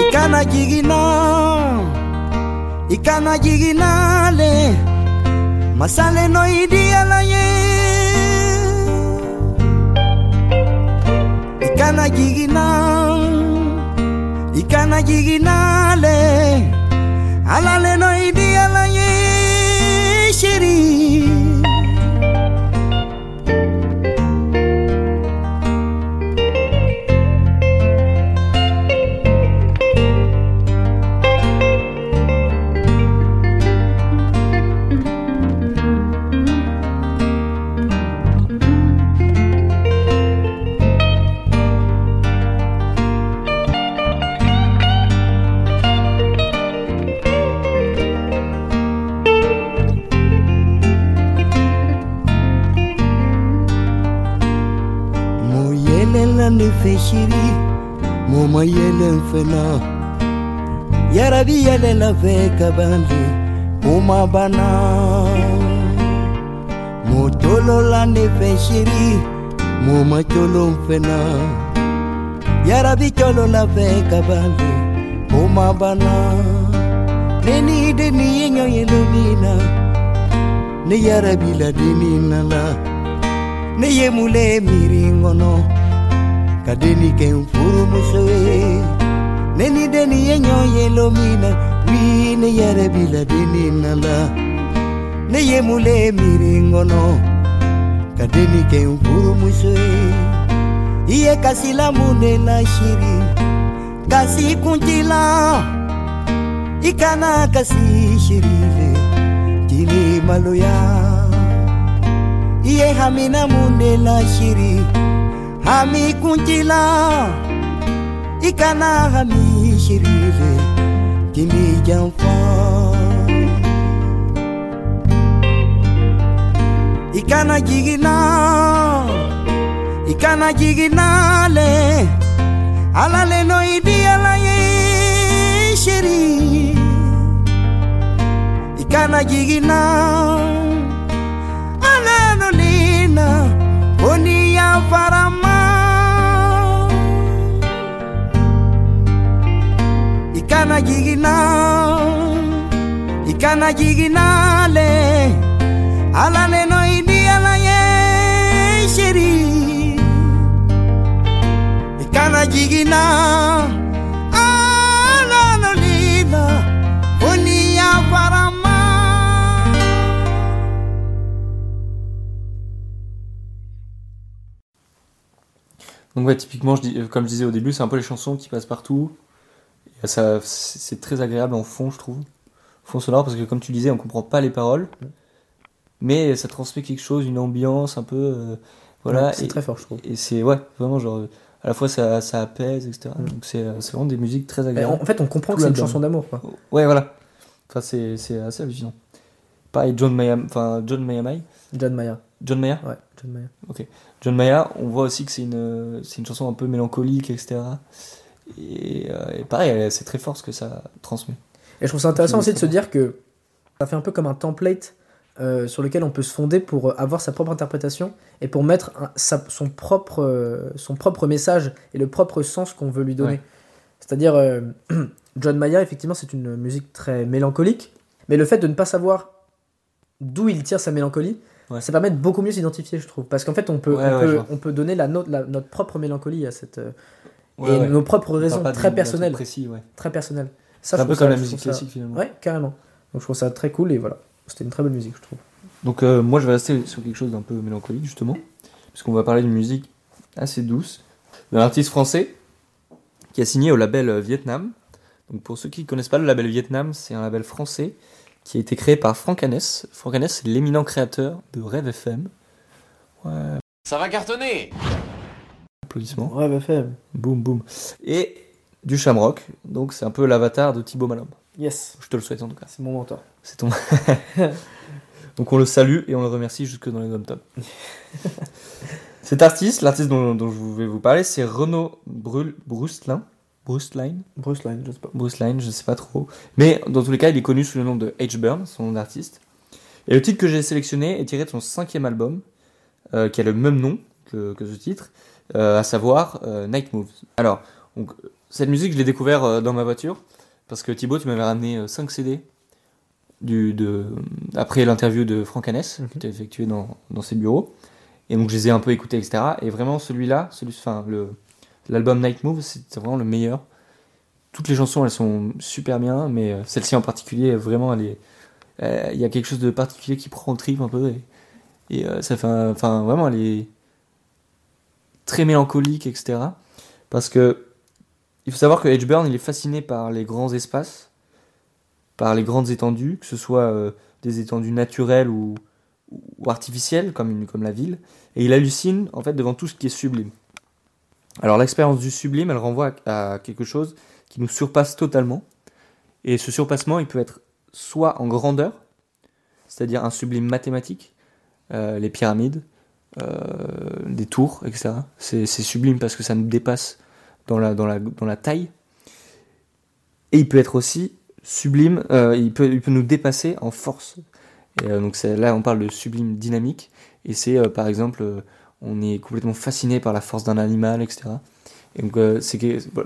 S8: Ikana jigina ikana jigina le masale no idiala ye. Ikana jigina Di ka alale no fechiri moma yelen fena yarabi yelela fe kabandi moma bana. Motolola ne fechiri moma colon fena yarabi colola fe kabandi moma bana. Ne yarabi ne yemule miringono. kadeni ke mfuru musoe neni deni yenyo yelomina wine yare bila bininala ne yemule miringono kadeni ke mfuru musoe iye kasila munena shiri. Kasi kuntila. Ikana kasi shirile tini maloya iye hamina munena shiri. amikunjila ikana hamihirile kimijanfa ikana jigina ikana jiginale alaleno idialaye sheri ikana jigina.
S1: Donc ouais, typiquement, euh, comme je disais au début, c'est un peu les chansons qui passent partout. Ça, c'est très agréable en fond, je trouve. Fond sonore, parce que comme tu disais, on comprend pas les paroles. Mais ça transmet quelque chose, une ambiance un peu... euh, voilà.
S2: Ouais, c'est très fort, je trouve.
S1: et c'est, ouais, vraiment genre... euh, À la fois, ça, ça apaise, etc.
S2: Mm.
S1: Donc c'est euh, c'est vraiment des musiques très agréables.
S2: en fait, on comprend
S1: Tout
S2: que c'est une chanson d'amour, quoi.
S1: Ouais, voilà. Enfin, c'est c'est assez hallucinant. Pareil, John Mayer, enfin, John Mayamai.
S2: John Mayer.
S1: John Mayer
S2: Ouais, John Mayer.
S1: John Mayer, on voit aussi que c'est une, c'est une chanson un peu mélancolique, etc. Et, euh, et pareil, c'est très fort ce que ça transmet.
S2: Et je trouve ça intéressant aussi de se dire que ça fait un peu comme un template euh, sur lequel on peut se fonder pour euh, avoir sa propre interprétation et pour mettre un- sa- son, propre, euh, son propre message et le propre sens qu'on veut lui donner.
S1: Ouais.
S2: C'est-à-dire, euh, John Mayer, effectivement, c'est une musique très mélancolique, mais le fait de ne pas savoir d'où il tire sa mélancolie,
S1: Ouais.
S2: ça permet de beaucoup mieux s'identifier, je trouve. Parce qu'en fait, on peut,
S1: Ouais,
S2: on,
S1: ouais,
S2: peut on donner la, la- notre propre mélancolie à cette.
S1: Ouais,
S2: et
S1: ouais.
S2: nos propres
S1: On
S2: raisons très personnelles.
S1: précis, ouais.
S2: Très personnelles.
S1: C'est un peu comme
S2: ça-
S1: la musique
S2: ça-
S1: classique finalement.
S2: Ouais, carrément. Donc je trouve ça très cool et voilà. C'était une très belle musique, je trouve.
S1: Donc euh, moi je vais rester sur quelque chose d'un peu mélancolique justement, puisqu'on va parler d'une musique assez douce, d'un artiste français qui a signé au label euh, Vietnam. Donc pour ceux qui ne connaissent pas le label Vietnam, c'est un label français qui a été créé par Franck Hanès. Franck Hanès c'est l'éminent créateur de Rêve FM. Ouais,
S9: Ça va cartonner
S1: applaudissements.
S2: Ouais, bah.
S1: Boum boum. Et du Shamrock, donc c'est un peu l'avatar de Thibaut Malhomme.
S2: Yes,
S1: Je te le souhaite en tout cas.
S2: c'est mon mentor.
S1: C'est ton. Donc on le salue et on le remercie jusque dans les dom top. Cet artiste, l'artiste dont, dont je vais vous parler, c'est Renaud Brul, Brustelin. Brustelin
S2: Bruce Line, je sais pas.
S1: Brustelin, je sais pas trop. Mais dans tous les cas, il est connu sous le nom de H. Burn, son nom d'artiste. Et le titre que j'ai sélectionné est tiré de son cinquième album, euh, qui a le même nom que, que ce titre, à savoir euh, Night Moves. Alors, donc, cette musique, je l'ai découvert euh, dans ma voiture, parce que Thibaut, tu m'avais ramené 5 CD du, de, après l'interview de Franck
S2: Mhm.
S1: qui était effectuée dans, dans ses bureaux. Et donc, je les ai un peu écoutés, etc. Et vraiment, celui-là, celui, enfin, l'album Night Moves, c'est vraiment le meilleur. Toutes les chansons, elles sont super bien, mais euh, celle-ci en particulier, vraiment, elle est. euh, Il y a quelque chose de particulier qui prend au trip un peu. Et, et, euh, ça fait. un- Enfin, vraiment, elle est très mélancolique, etc. Parce que. Il faut savoir que Edge Burn, il est fasciné par les grands espaces, par les grandes étendues, que ce soit euh, des étendues naturelles ou, artificielles, comme, une, la ville. Et il hallucine, en fait, devant tout ce qui est sublime. Alors l'expérience du sublime, elle renvoie à, quelque chose qui nous surpasse totalement. Et ce surpassement, il peut être soit en grandeur, c'est-à-dire un sublime mathématique, euh, les pyramides, des tours, etc. C'est sublime parce que ça nous dépasse dans la, dans la, dans la taille. Et il peut être aussi sublime, euh, il, peut, il peut nous dépasser en force. Euh, donc là, on parle de sublime dynamique. Et c'est euh, par exemple, euh, on est complètement fasciné par la force d'un animal, etc. Et donc, euh,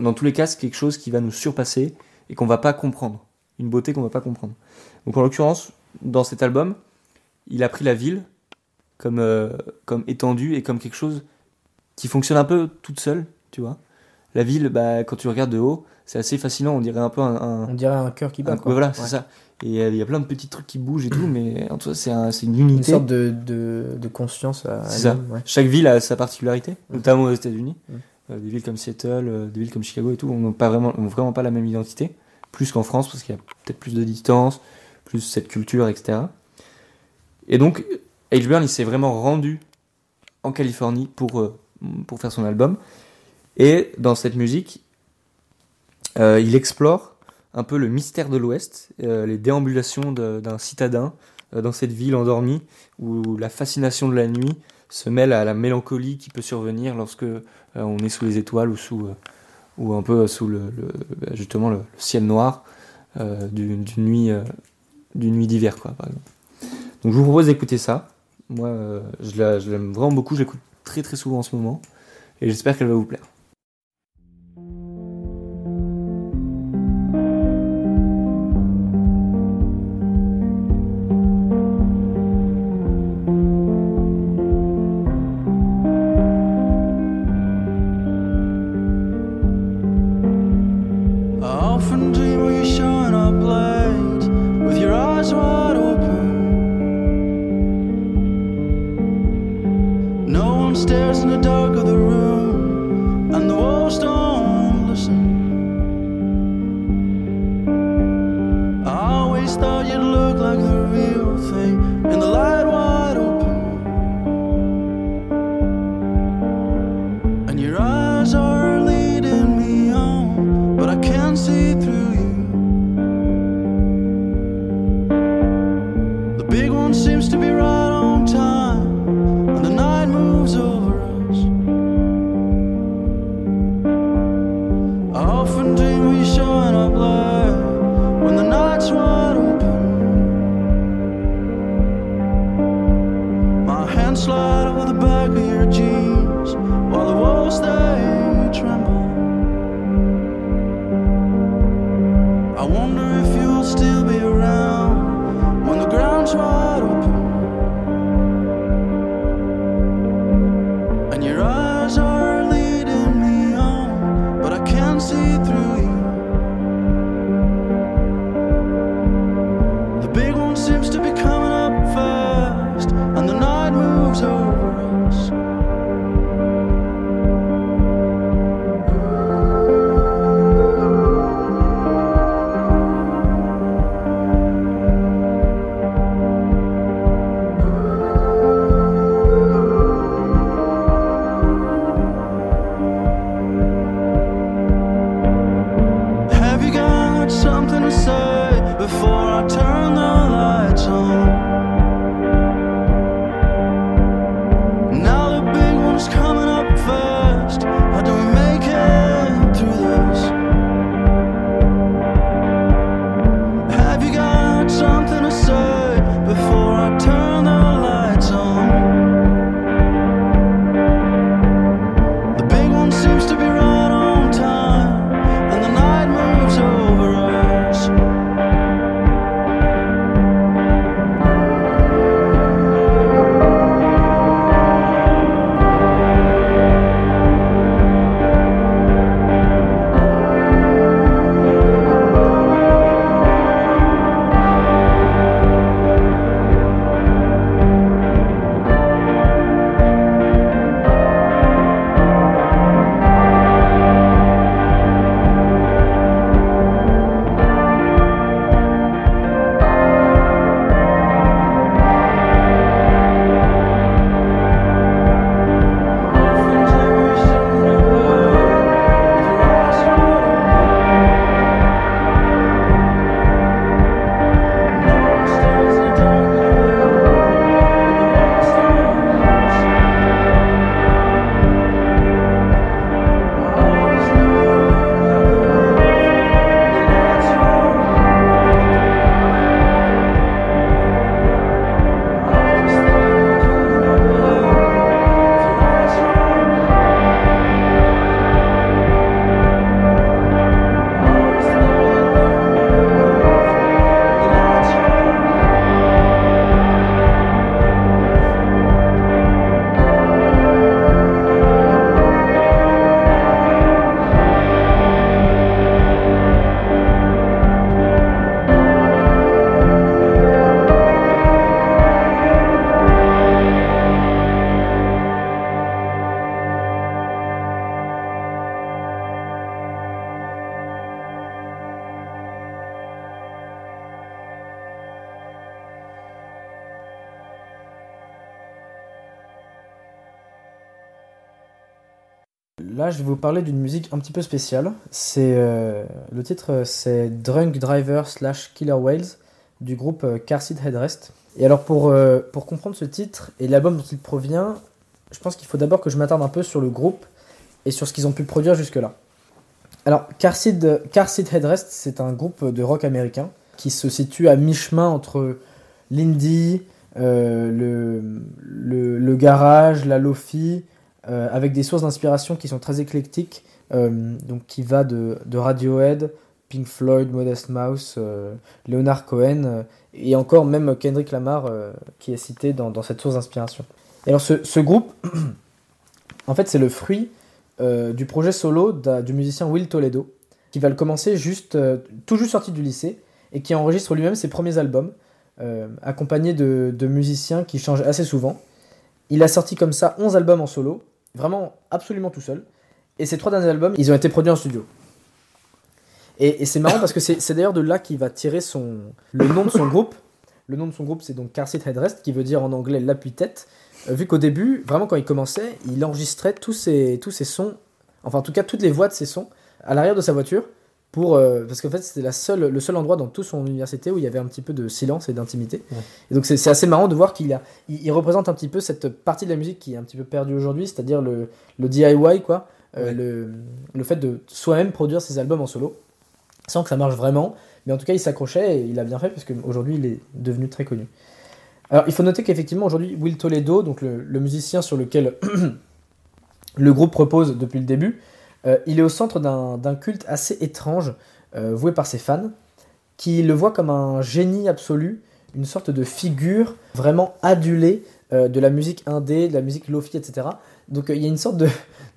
S1: dans tous les cas, c'est quelque chose qui va nous surpasser et qu'on va pas comprendre. Une beauté qu'on va pas comprendre. Donc en l'occurrence, dans cet album, il a pris la ville comme, euh, comme étendue et comme quelque chose qui fonctionne un peu toute seule, tu vois. La ville, bah, quand tu regardes de haut, c'est assez fascinant. On dirait un peu un. un-
S2: On dirait un cœur qui bat.
S1: un-
S2: quoi.
S1: voilà, c'est ça. Et euh, il y a plein de petits trucs qui bougent et tout, mais en tout cas, c'est un- une
S2: Une
S1: unité.
S2: sorte de, de, de conscience à,
S1: ça.
S2: ouais.
S1: Chaque ville a sa particularité, notamment aux États-Unis.
S2: Mm.
S1: Euh, des villes comme Seattle, des villes comme Chicago et tout, ont pas vraiment, ont vraiment pas la même identité. Plus qu'en France, parce qu'il y a peut-être plus de distance, plus cette culture, etc. Et donc, H. Burn, il s'est vraiment rendu en Californie pour, euh, pour faire son album. Et dans cette musique, euh, il explore un peu le mystère de l'Ouest, euh, les déambulations d'un citadin dans cette ville endormie, où la fascination de la nuit se mêle à la mélancolie qui peut survenir lorsque on est sous les étoiles ou sous ou un peu sous le, le- justement le, ciel noir d'une nuit d'hiver. Donc je vous propose d'écouter ça. Moi euh, je la- je l'aime vraiment beaucoup, je l'écoute très très souvent en ce moment et j'espère qu'elle va vous plaire.
S10: In the dark of the room, and the walls don't listen. I always thought you'd look like the real thing in the light
S2: je vais vous parler d'une musique un petit peu spéciale. C'est euh, le titre, euh, c'est Drunk Driver slash Killer Whales du groupe euh, Headrest. Et alors pour, euh, pour comprendre ce titre et l'album dont il provient, je pense qu'il faut d'abord que je m'attarde un peu sur le groupe et sur ce qu'ils ont pu produire jusque-là. Alors Car Headrest, c'est un groupe de rock américain qui se situe à mi-chemin entre l'indie, le, le, le garage, la lofi, euh, avec des sources d'inspiration qui sont très éclectiques, euh, donc qui va de, Radiohead, Pink Floyd, Modest Mouse, euh, Leonard Cohen, et encore même Kendrick Lamar qui est cité dans, cette source d'inspiration. Et alors ce, groupe, en fait c'est le fruit du projet solo du musicien Will Toledo, qui va le commencer juste, tout juste sorti du lycée, et qui enregistre lui-même ses premiers albums, accompagné de musiciens qui changent assez souvent. Il a sorti comme ça 11 albums en solo, vraiment absolument tout seul. Et ces trois derniers albums, ils ont été produits en studio. Et, c'est marrant parce que c'est c'est d'ailleurs de là qu'il va tirer son, le nom de son groupe. Le nom de son groupe, c'est donc Car Seat Headrest, qui veut dire en anglais l'appui-tête. Euh, vu qu'au début, vraiment quand il commençait, il enregistrait tous ses, tous ses sons, enfin en tout cas toutes les voix de ses sons, à l'arrière de sa voiture. Pour, euh, parce qu'en fait, c'était la seule, le seul endroit dans toute son université où il y avait un petit peu de silence et d'intimité. Et donc c'est c'est assez marrant de voir qu'il a, il, il représente un petit peu cette partie de la musique qui est un petit peu perdue aujourd'hui, c'est-à-dire le, le DIY, quoi, euh,
S1: Ouais.
S2: le, le fait de soi-même produire ses albums en solo, sans que ça marche vraiment. Mais en tout cas, il s'accrochait et il a bien fait parce qu'aujourd'hui, il est devenu très connu. Alors, il faut noter qu'effectivement, aujourd'hui, Will Toledo, donc le, le musicien sur lequel le groupe repose depuis le début, euh, il est au centre d'un culte assez étrange, euh, voué par ses fans, qui le voient comme un génie absolu, une sorte de figure vraiment adulée euh, de la musique indé, de la musique lofi, etc. Donc il y a une sorte de,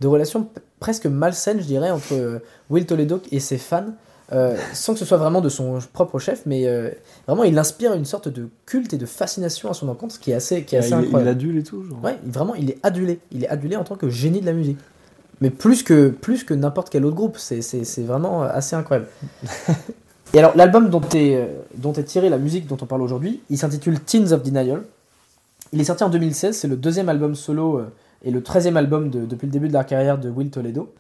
S2: de relation presque malsaine, je dirais, entre Will Toledo et ses fans, sans que ce soit vraiment de son propre chef, mais vraiment il inspire une sorte de culte et de fascination à son encontre, ce qui est assez, qui est
S1: Ah,
S2: assez
S1: il, est- il
S2: incroyable.
S1: adule et tout, genre.
S2: Ouais, il- vraiment, il est adulé. Il est adulé en tant que génie de la musique. Mais plus que, plus que n'importe quel autre groupe. C'est, vraiment euh, assez incroyable. Et alors, l'album dont est, euh, dont est tirée la musique dont on parle aujourd'hui, il s'intitule Teens of Denial. Il est sorti en 2016. C'est le deuxième album solo euh, et le treizième album de- depuis le début de la carrière de Will Toledo.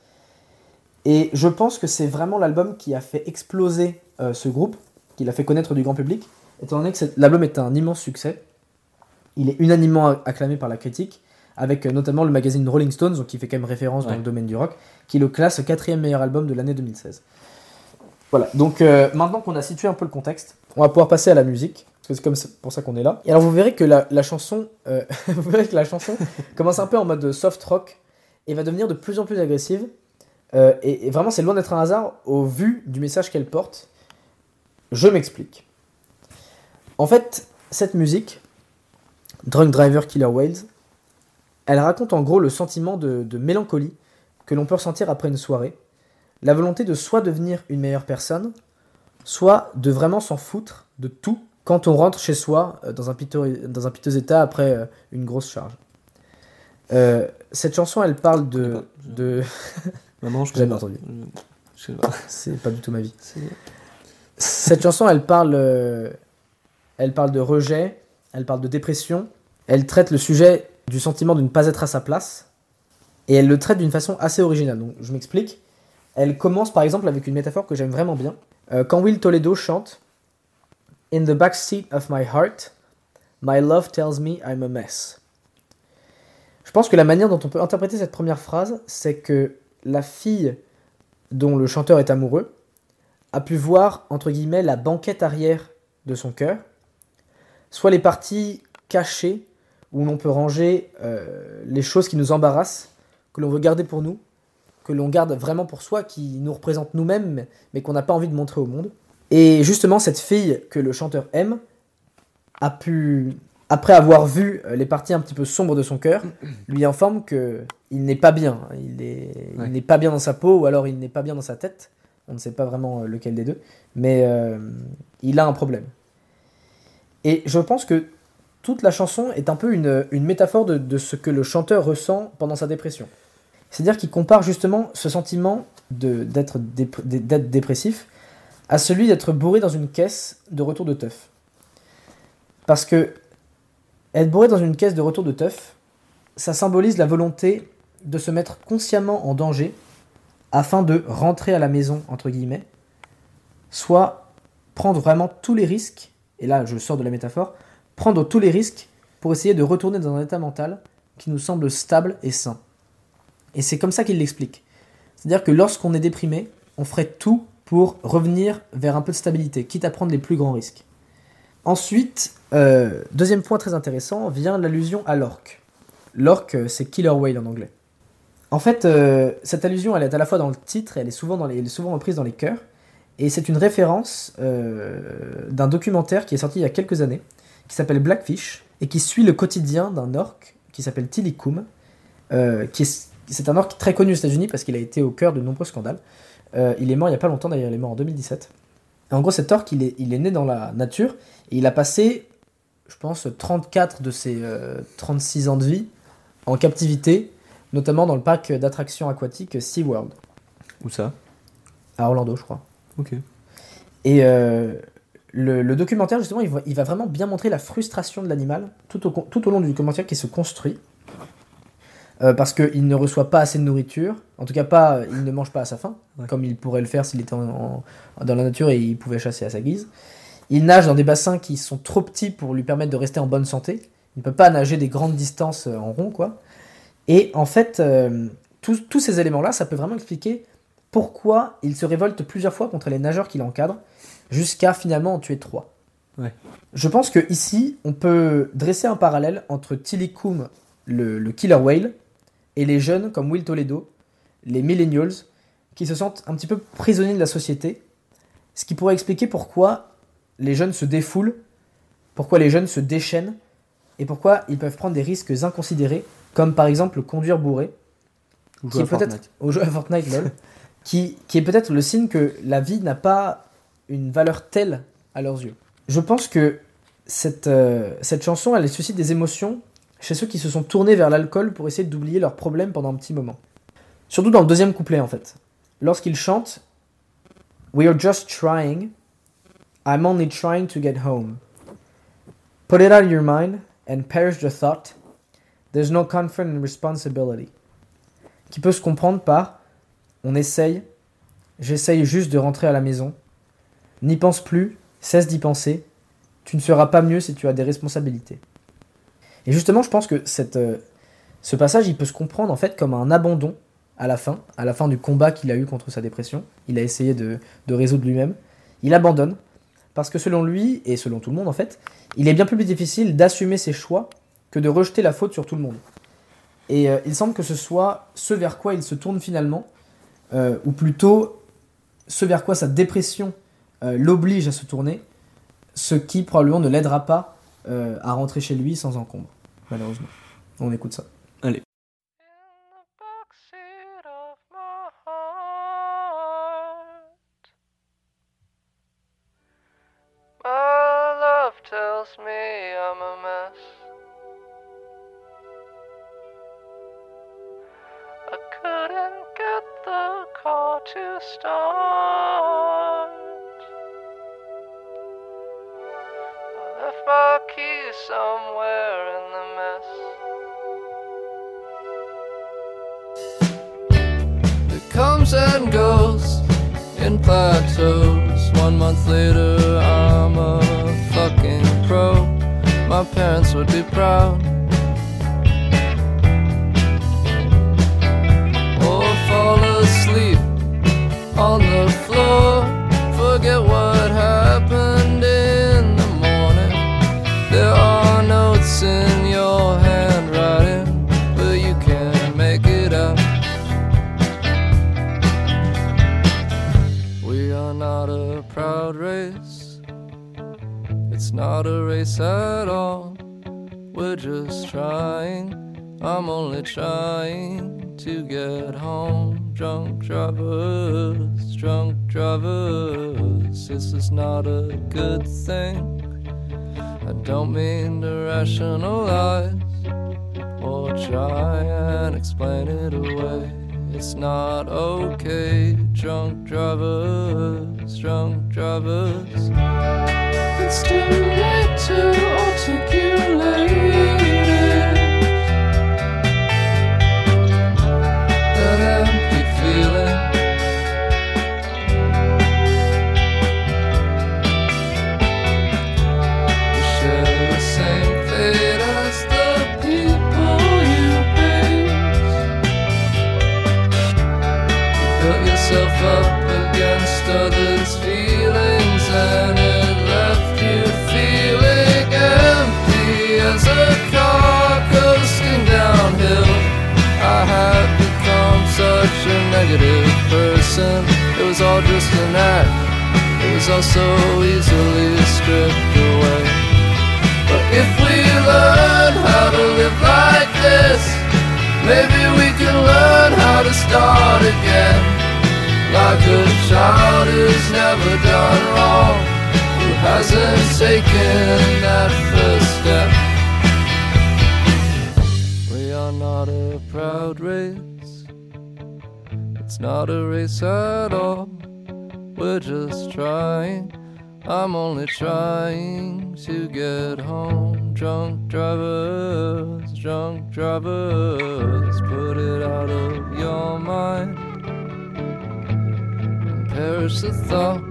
S2: Et je pense que c'est vraiment l'album qui a fait exploser ce groupe, qui l'a fait connaître du grand public, étant donné que l'album est un immense succès. Il est unanimement acclamé par la critique, avec euh, notamment le magazine Rolling Stones, donc qui fait quand même référence dans le domaine du rock, qui le classe quatrième meilleur album de l'année 2016. Voilà, donc euh, maintenant qu'on a situé un peu le contexte, on va pouvoir passer à la musique, parce que c'est comme pour ça qu'on est là. Et alors vous verrez que la, la chanson, euh, vous verrez que la chanson commence un peu en mode soft rock et va devenir de plus en plus agressive. Euh, et, et vraiment, c'est loin d'être un hasard au vu du message qu'elle porte. Je m'explique. En fait, cette musique, Drunk Driver Killer Whales, elle raconte en gros le sentiment de, de mélancolie que l'on peut ressentir après une soirée, la volonté de soit devenir une meilleure personne, soit de vraiment s'en foutre de tout quand on rentre chez soi euh, dans un piteux, dans un piteux état après euh, une grosse charge. Euh, cette chanson, elle parle de...
S1: Maintenant, je
S2: Jamais entendu.
S1: Je sais pas.
S2: C'est pas du tout ma vie. Cette chanson, elle parle, euh, elle parle de rejet, elle parle de dépression, elle traite le sujet du sentiment de ne pas être à sa place, et elle le traite d'une façon assez originale. Donc, je m'explique. Elle commence par exemple avec une métaphore que j'aime vraiment bien. Euh, quand Will Toledo chante In the backseat of my heart, my love tells me I'm a mess. Je pense que la manière dont on peut interpréter cette première phrase, c'est que la fille dont le chanteur est amoureux a pu voir, entre guillemets, la banquette arrière de son cœur, soit les parties cachées où l'on peut ranger euh, les choses qui nous embarrassent, que l'on veut garder pour nous, que l'on garde vraiment pour soi, qui nous représentent nous-mêmes, mais- qu'on n'a pas envie de montrer au monde. Et justement, cette fille que le chanteur aime a pu, après avoir vu euh, les parties un petit peu sombres de son cœur, lui informe que il n'est pas bien. Il est- il
S1: Ouais.
S2: n'est pas bien dans sa peau, ou alors il n'est pas bien dans sa tête. On ne sait pas vraiment euh, lequel des deux, mais euh, il a un problème. Et je pense que toute la chanson est un peu une, métaphore de, ce que le chanteur ressent pendant sa dépression. C'est-à-dire qu'il compare justement ce sentiment d'être dépressif à celui d'être bourré dans une caisse de retour de teuf. Parce que être bourré dans une caisse de retour de teuf, ça symbolise la volonté de se mettre consciemment en danger afin de rentrer à la maison, entre guillemets, soit prendre vraiment tous les risques, et là je sors de la métaphore, prendre tous les risques pour essayer de retourner dans un état mental qui nous semble stable et sain. Et c'est comme ça qu'il l'explique. C'est-à-dire que lorsqu'on est déprimé, on ferait tout pour revenir vers un peu de stabilité, quitte à prendre les plus grands risques. Ensuite, euh, deuxième point très intéressant, vient l'allusion à l'orque. L'orque, euh, c'est killer whale en anglais. En fait, euh, cette allusion, elle est à la fois dans le titre et elle est souvent, dans les, souvent reprise dans les chœurs. Et c'est une référence d'un documentaire qui est sorti il y a quelques années, qui s'appelle Blackfish, et qui suit le quotidien d'un orque qui s'appelle Tilikum, euh, qui est, c'est un orque très connu aux États-Unis parce qu'il a été au cœur de nombreux scandales. Euh, il est mort il n'y a pas longtemps d'ailleurs, il est mort en 2017. Et en gros, cet orque, il est, il est né dans la nature et il a passé, je pense, 34 de ses euh, 36 ans de vie en captivité, notamment dans le parc d'attractions aquatiques SeaWorld,
S1: Où ça?
S2: À Orlando, je crois.
S1: Ok.
S2: Et euh, le, le documentaire, justement, il va, il va vraiment bien montrer la frustration de l'animal tout au, con- tout au long du documentaire qui se construit. Euh, parce qu'il ne reçoit pas assez de nourriture, en tout cas pas, il ne mange pas à sa faim,
S1: Ouais.
S2: comme il pourrait le faire s'il était en- en- dans la nature et il pouvait chasser à sa guise. Il nage dans des bassins qui sont trop petits pour lui permettre de rester en bonne santé. Il ne peut pas nager des grandes distances euh, en rond, quoi. Et en fait, euh, tous, tous ces éléments-là, ça peut vraiment expliquer pourquoi il se révolte plusieurs fois contre les nageurs qui l'encadrent, jusqu'à finalement en tuer trois.
S1: Ouais.
S2: Je pense que ici, on peut dresser un parallèle entre Tilikum, le, le killer whale, et les jeunes comme Will Toledo, les millennials, qui se sentent un petit peu prisonniers de la société, ce qui pourrait expliquer pourquoi les jeunes se défoulent, pourquoi les jeunes se déchaînent, et pourquoi ils peuvent prendre des risques inconsidérés, comme par exemple conduire bourré,
S1: Ou
S2: qui est
S1: à
S2: peut-être
S1: Fortnite.
S2: au jeu à Fortnite lol, qui, qui est peut-être le signe que la vie n'a pas une valeur telle à leurs yeux. Je pense que cette, euh, cette chanson, elle suscite des émotions chez ceux qui se sont tournés vers l'alcool pour essayer d'oublier leurs problèmes pendant un petit moment. Surtout dans le deuxième couplet en fait. Lorsqu'il chante We're just trying, I'm only trying to get home. Put it out of your mind and perish the thought. There's no comfort in responsibility. Qui peut se comprendre par on essaye, j'essaye juste de rentrer à la maison. N'y pense plus, cesse d'y penser. Tu ne seras pas mieux si tu as des responsabilités. Et justement, je pense que euh, ce passage, il peut se comprendre en fait comme un abandon à la fin, à la fin du combat qu'il a eu contre sa dépression. Il a essayé de, de résoudre lui-même. Il abandonne parce que selon lui, et selon tout le monde en fait, il est bien plus difficile d'assumer ses choix que de rejeter la faute sur tout le monde. Et euh, il semble que ce soit ce vers quoi il se tourne finalement, euh, ou plutôt ce vers quoi sa dépression euh, l'oblige à se tourner, ce qui probablement ne l'aidera pas euh, à rentrer chez lui sans encombre, malheureusement. On écoute ça.
S1: Allez.
S9: Couldn't get the car to start. My keys somewhere in the mess. It comes and goes in plateaus. One month later, I'm a fucking pro. My parents would be proud. Or fall asleep on the Not a race at all. We're just trying. I'm only trying to get home. Drunk drivers, drunk drivers. This is not a good thing. I don't mean to rationalize or try and explain it away. It's not okay, drunk drivers, Was all so easily stripped away. But if we learn how to live like this, maybe we can learn how to start again. Like a child who's never done wrong, who hasn't taken that first step. We are not a proud race, it's not a race at all. Just trying. I'm only trying to get home. Drunk drivers, drunk drivers, put it out of your mind. And perish the thought.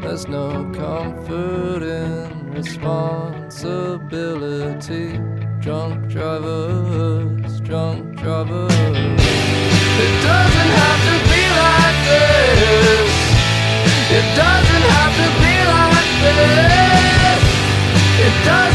S9: There's no comfort in responsibility. Drunk drivers, drunk drivers. It doesn't have to be like this. It doesn't have to be like this. It doesn't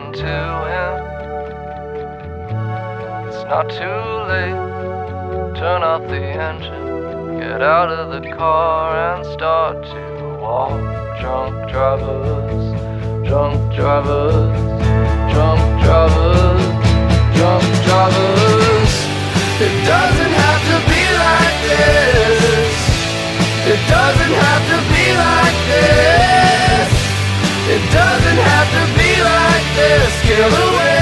S9: him. It's not too late. Turn off the engine, get out of the car, and start to walk. Drunk drivers, drunk drivers, drunk drivers, drunk drivers. It doesn't have to be like this. It doesn't have to be this. Killer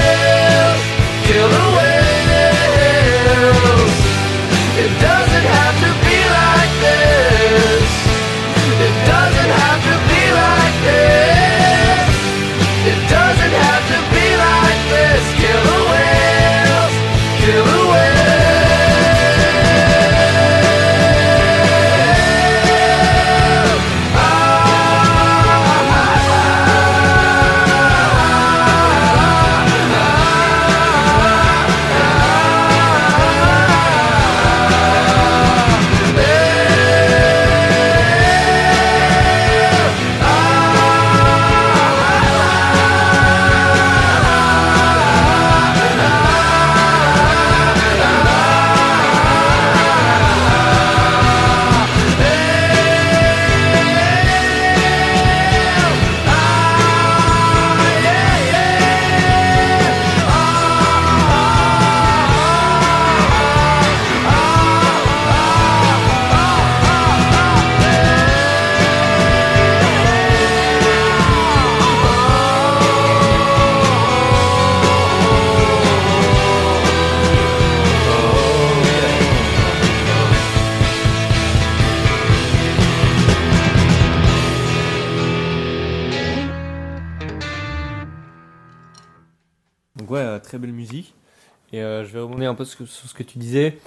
S1: un peu sur, ce que tu disais.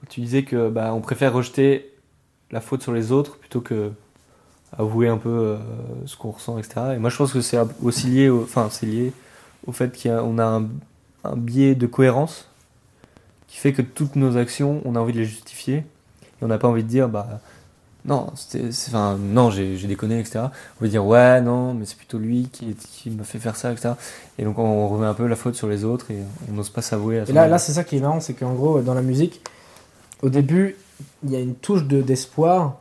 S1: Quand tu disais que bah, on préfère rejeter la faute sur les autres plutôt que avouer un peu euh, ce qu'on ressent, etc. Et moi je pense que c'est aussi lié, au, enfin c'est lié au fait qu'on a un, un biais de cohérence qui fait que toutes nos actions, on a envie de les justifier et on n'a pas envie de dire bah non, c'était, enfin non, j'ai, déconné, etc. On veut dire ouais non, mais c'est plutôt lui qui, qui m'a fait faire ça, etc. Et donc on remet un peu la faute sur les autres et on n'ose pas s'avouer à
S2: Et là, là c'est ça qui est marrant, c'est qu'en gros, dans la musique, au début, il y a une touche de, d'espoir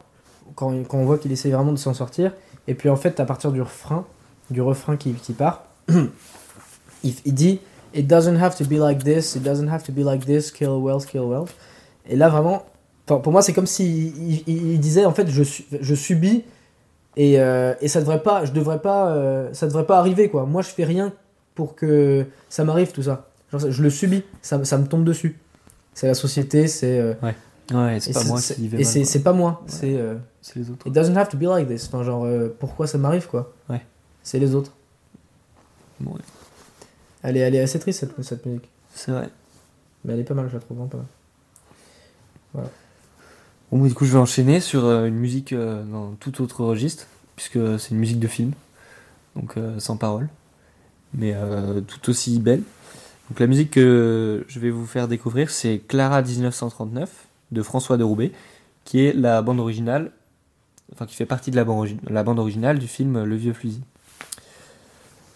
S2: quand, quand on voit qu'il essaie vraiment de s'en sortir. Et puis en fait, à partir du refrain, du refrain qui, qui part, il, il dit It doesn't have to be like this, it doesn't have to be like this, kill Wells, kill Wells. Et là, vraiment, pour, pour moi, c'est comme si il, il- disait en fait, je, je subis Et, euh, et ça devrait pas, je devrais pas, euh, ça devrait pas arriver quoi. Moi je fais rien pour que ça m'arrive tout ça. Genre, je le subis, ça, ça me tombe dessus. C'est la société, c'est. euh,
S1: Ouais, c'est
S2: et
S1: pas moi
S2: c'est-
S1: qui vais
S2: Et c'est c'est pas moi, c'est. euh,
S1: C'est les autres.
S2: It doesn't have to be like this. Enfin, genre, euh, pourquoi ça m'arrive, quoi
S1: Ouais.
S2: C'est les autres.
S1: Bon, ouais.
S2: Elle est, elle est assez triste, cette, cette musique.
S1: C'est vrai.
S2: Mais elle est pas mal, je la trouve vraiment pas mal.
S1: Du coup, je vais enchaîner sur euh, une musique euh, dans tout autre registre, puisque c'est une musique de film, donc euh, sans parole, mais tout aussi belle. Donc la musique que je vais vous faire découvrir, c'est Clara 1939 de François de Roubaix, qui est la bande originale, enfin qui fait partie de la bande, originale du film Le Vieux Fusil.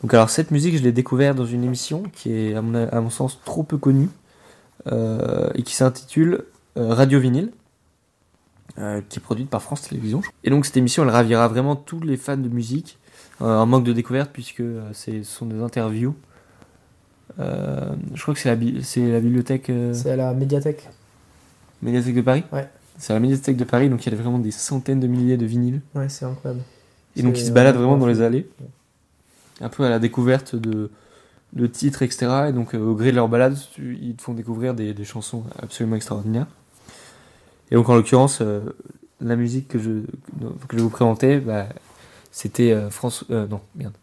S1: Donc alors cette musique, je l'ai découverte dans une émission qui est à mon, sens trop peu connue et qui s'intitule Radio Vinyle euh, qui est produite par France Télévisions. Et donc cette émission, elle ravira vraiment tous les fans de musique, euh, un manque de découverte puisque euh, ce sont des interviews. Euh, je crois que c'est la, bi- c'est la bibliothèque,
S2: C'est à la médiathèque.
S1: médiathèque de Paris.
S2: Ouais.
S1: C'est à la médiathèque de Paris, donc il y a vraiment des centaines de milliers de vinyles.
S2: Ouais, c'est incroyable.
S1: Et donc ils se baladent
S2: vraiment
S1: dans les allées, un peu à la découverte de, de titres, etc. Et donc au gré de leur balade, ils te font découvrir des, des chansons absolument extraordinaires. Et donc en l'occurrence, euh, la musique que je, que je vais vous présenter, bah, c'était euh, France, euh, non, merde,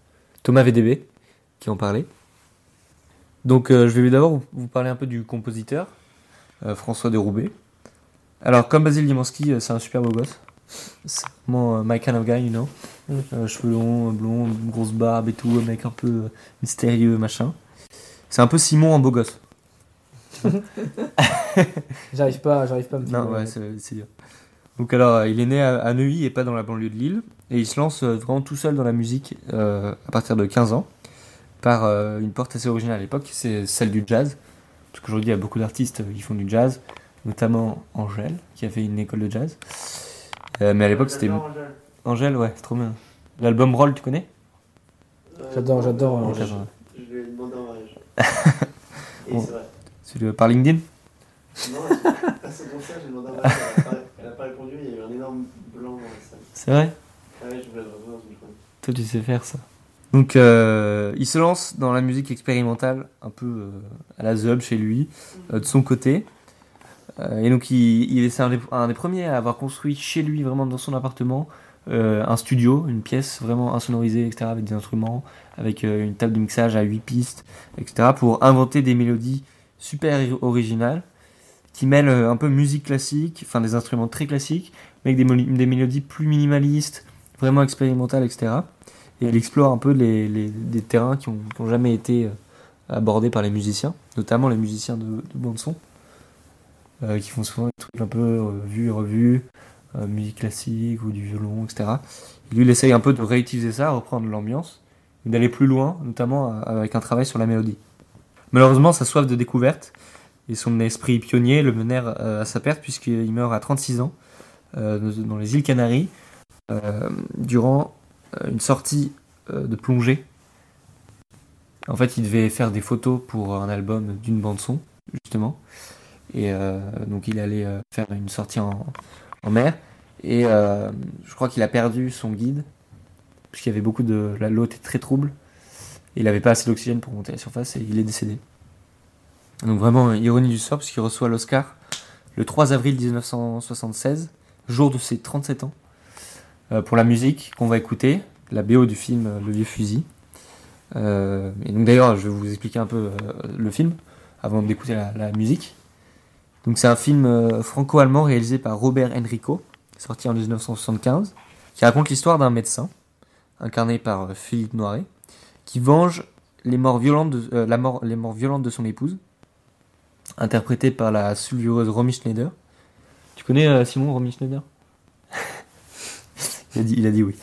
S1: Thomas VDB qui en parlait. Donc je vais d'abord vous- parler un peu du compositeur, François de Roubaix. Alors comme Basile Dimansky, c'est un super beau gosse. C'est vraiment my kind of guy, you know.
S2: Mm.
S1: Euh, cheveux longs, blond, grosse barbe et tout, un mec un peu mystérieux, machin. C'est un peu Simon en beau gosse.
S2: J'arrive pas, j'arrive pas à me
S1: Non,
S2: trouver.
S1: ouais, c'est dur. Donc alors, euh, il est né à, à Neuilly et pas dans la banlieue de Lille. Et il se lance euh, vraiment tout seul dans la musique euh, à partir de 15 ans, par euh, une porte assez originale à l'époque, c'est celle du jazz. Parce qu'aujourd'hui, il y a beaucoup d'artistes qui font du jazz, notamment Angèle, qui a fait une école de jazz. Euh, mais à l'époque, c'était... Angèle, ouais, c'est trop bien. L'album Roll, tu connais?
S2: J'adore, j'adore.
S1: J'adore.
S11: Je lui ai demandé en mariage. Et
S1: Bon.
S11: c'est vrai.
S1: C'est par LinkedIn
S11: Non, à ce concert, j'ai demandé mariage. Elle n'a pas répondu, il y a eu un énorme blanc dans la salle.
S1: C'est vrai
S11: Ah ouais, je voulais le revoir.
S1: Toi, tu sais faire ça. Donc, euh, il se lance dans la musique expérimentale, un peu euh, à la Zub chez lui, euh, de son côté. Et donc, il, il est c'est un des, un des premiers à avoir construit chez lui, vraiment dans son appartement, un studio, une pièce vraiment insonorisée, etc., avec des instruments, avec une table de mixage à 8 pistes, etc., pour inventer des mélodies super originales qui mêlent euh, un peu musique classique, enfin des instruments très classiques, mais avec des, des mélodies plus minimalistes, vraiment expérimentales, etc. Et il explore un peu les, les- des terrains qui ont, qui ont jamais été euh, abordés par les musiciens, notamment les musiciens de, de bande-son, euh, qui font souvent des trucs un peu vus et revus, musique classique ou du violon, etc. Et lui, il essaye un peu de réutiliser ça, reprendre l'ambiance, et d'aller plus loin, notamment avec un travail sur la mélodie. Malheureusement, sa soif de découverte et son esprit pionnier le menèrent euh, à sa perte, puisqu'il meurt à 36 ans, euh, dans les îles Canaries, euh, durant une sortie de plongée. En fait, il devait faire des photos pour un album d'une bande son, justement. Et donc, il allait faire une sortie en, mer. Et je crois qu'il a perdu son guide, puisqu'il y avait beaucoup de. La l'eau était très trouble. Il n'avait pas assez d'oxygène pour monter à la surface et il est décédé. Donc, vraiment, ironie du sort, puisqu'il reçoit l'Oscar le 3 avril 1976, jour de ses 37 ans euh, pour la musique qu'on va écouter, la BO du film euh, Le Vieux Fusil. Euh, et d'ailleurs, je vais vous expliquer un peu le film avant d'écouter la, musique. C'est un film franco-allemand réalisé par Robert Enrico, sorti en 1975, qui raconte l'histoire d'un médecin, incarné par Philippe Noiret, qui venge les morts violentes de, euh, la mort, les morts violentes de son épouse, interprétée par la sulfureuse Romy Schneider. Tu connais euh, Simon Romy Schneider? Il a, dit, il a dit oui.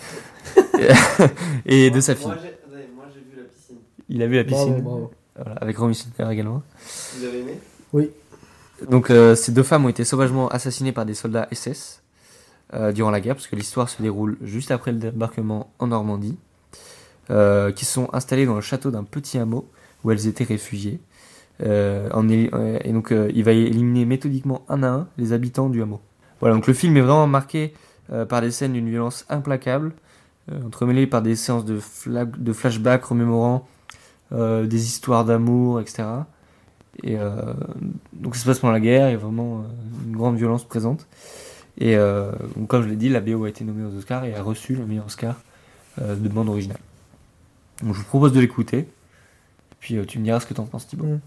S1: Et de sa fille.
S11: Moi, j'ai attendez, moi, j'ai vu la piscine.
S1: Il a vu la
S2: Bravo,
S1: piscine.
S2: bravo.
S1: Voilà, avec Romy Schneider également.
S11: Vous avez aimé?
S1: Donc euh, ces deux femmes ont été sauvagement assassinées par des soldats SS euh, durant la guerre, parce que l'histoire se déroule juste après le débarquement en Normandie, euh, qui sont installées dans le château d'un petit hameau où elles étaient réfugiées. Euh, euh, et donc il va éliminer méthodiquement un à un les habitants du hameau. Voilà, donc le film est vraiment marqué par des scènes d'une violence implacable, entremêlées par des séances de, de flashback remémorant des histoires d'amour, etc. Et donc ça se passe pendant la guerre, il y a vraiment une grande violence présente. Et comme je l'ai dit, la BO a été nommée aux Oscars et a reçu le meilleur Oscar de bande originale. Donc je vous propose de l'écouter. Puis euh, tu me diras ce que t'en penses Thibaut.
S2: Mm.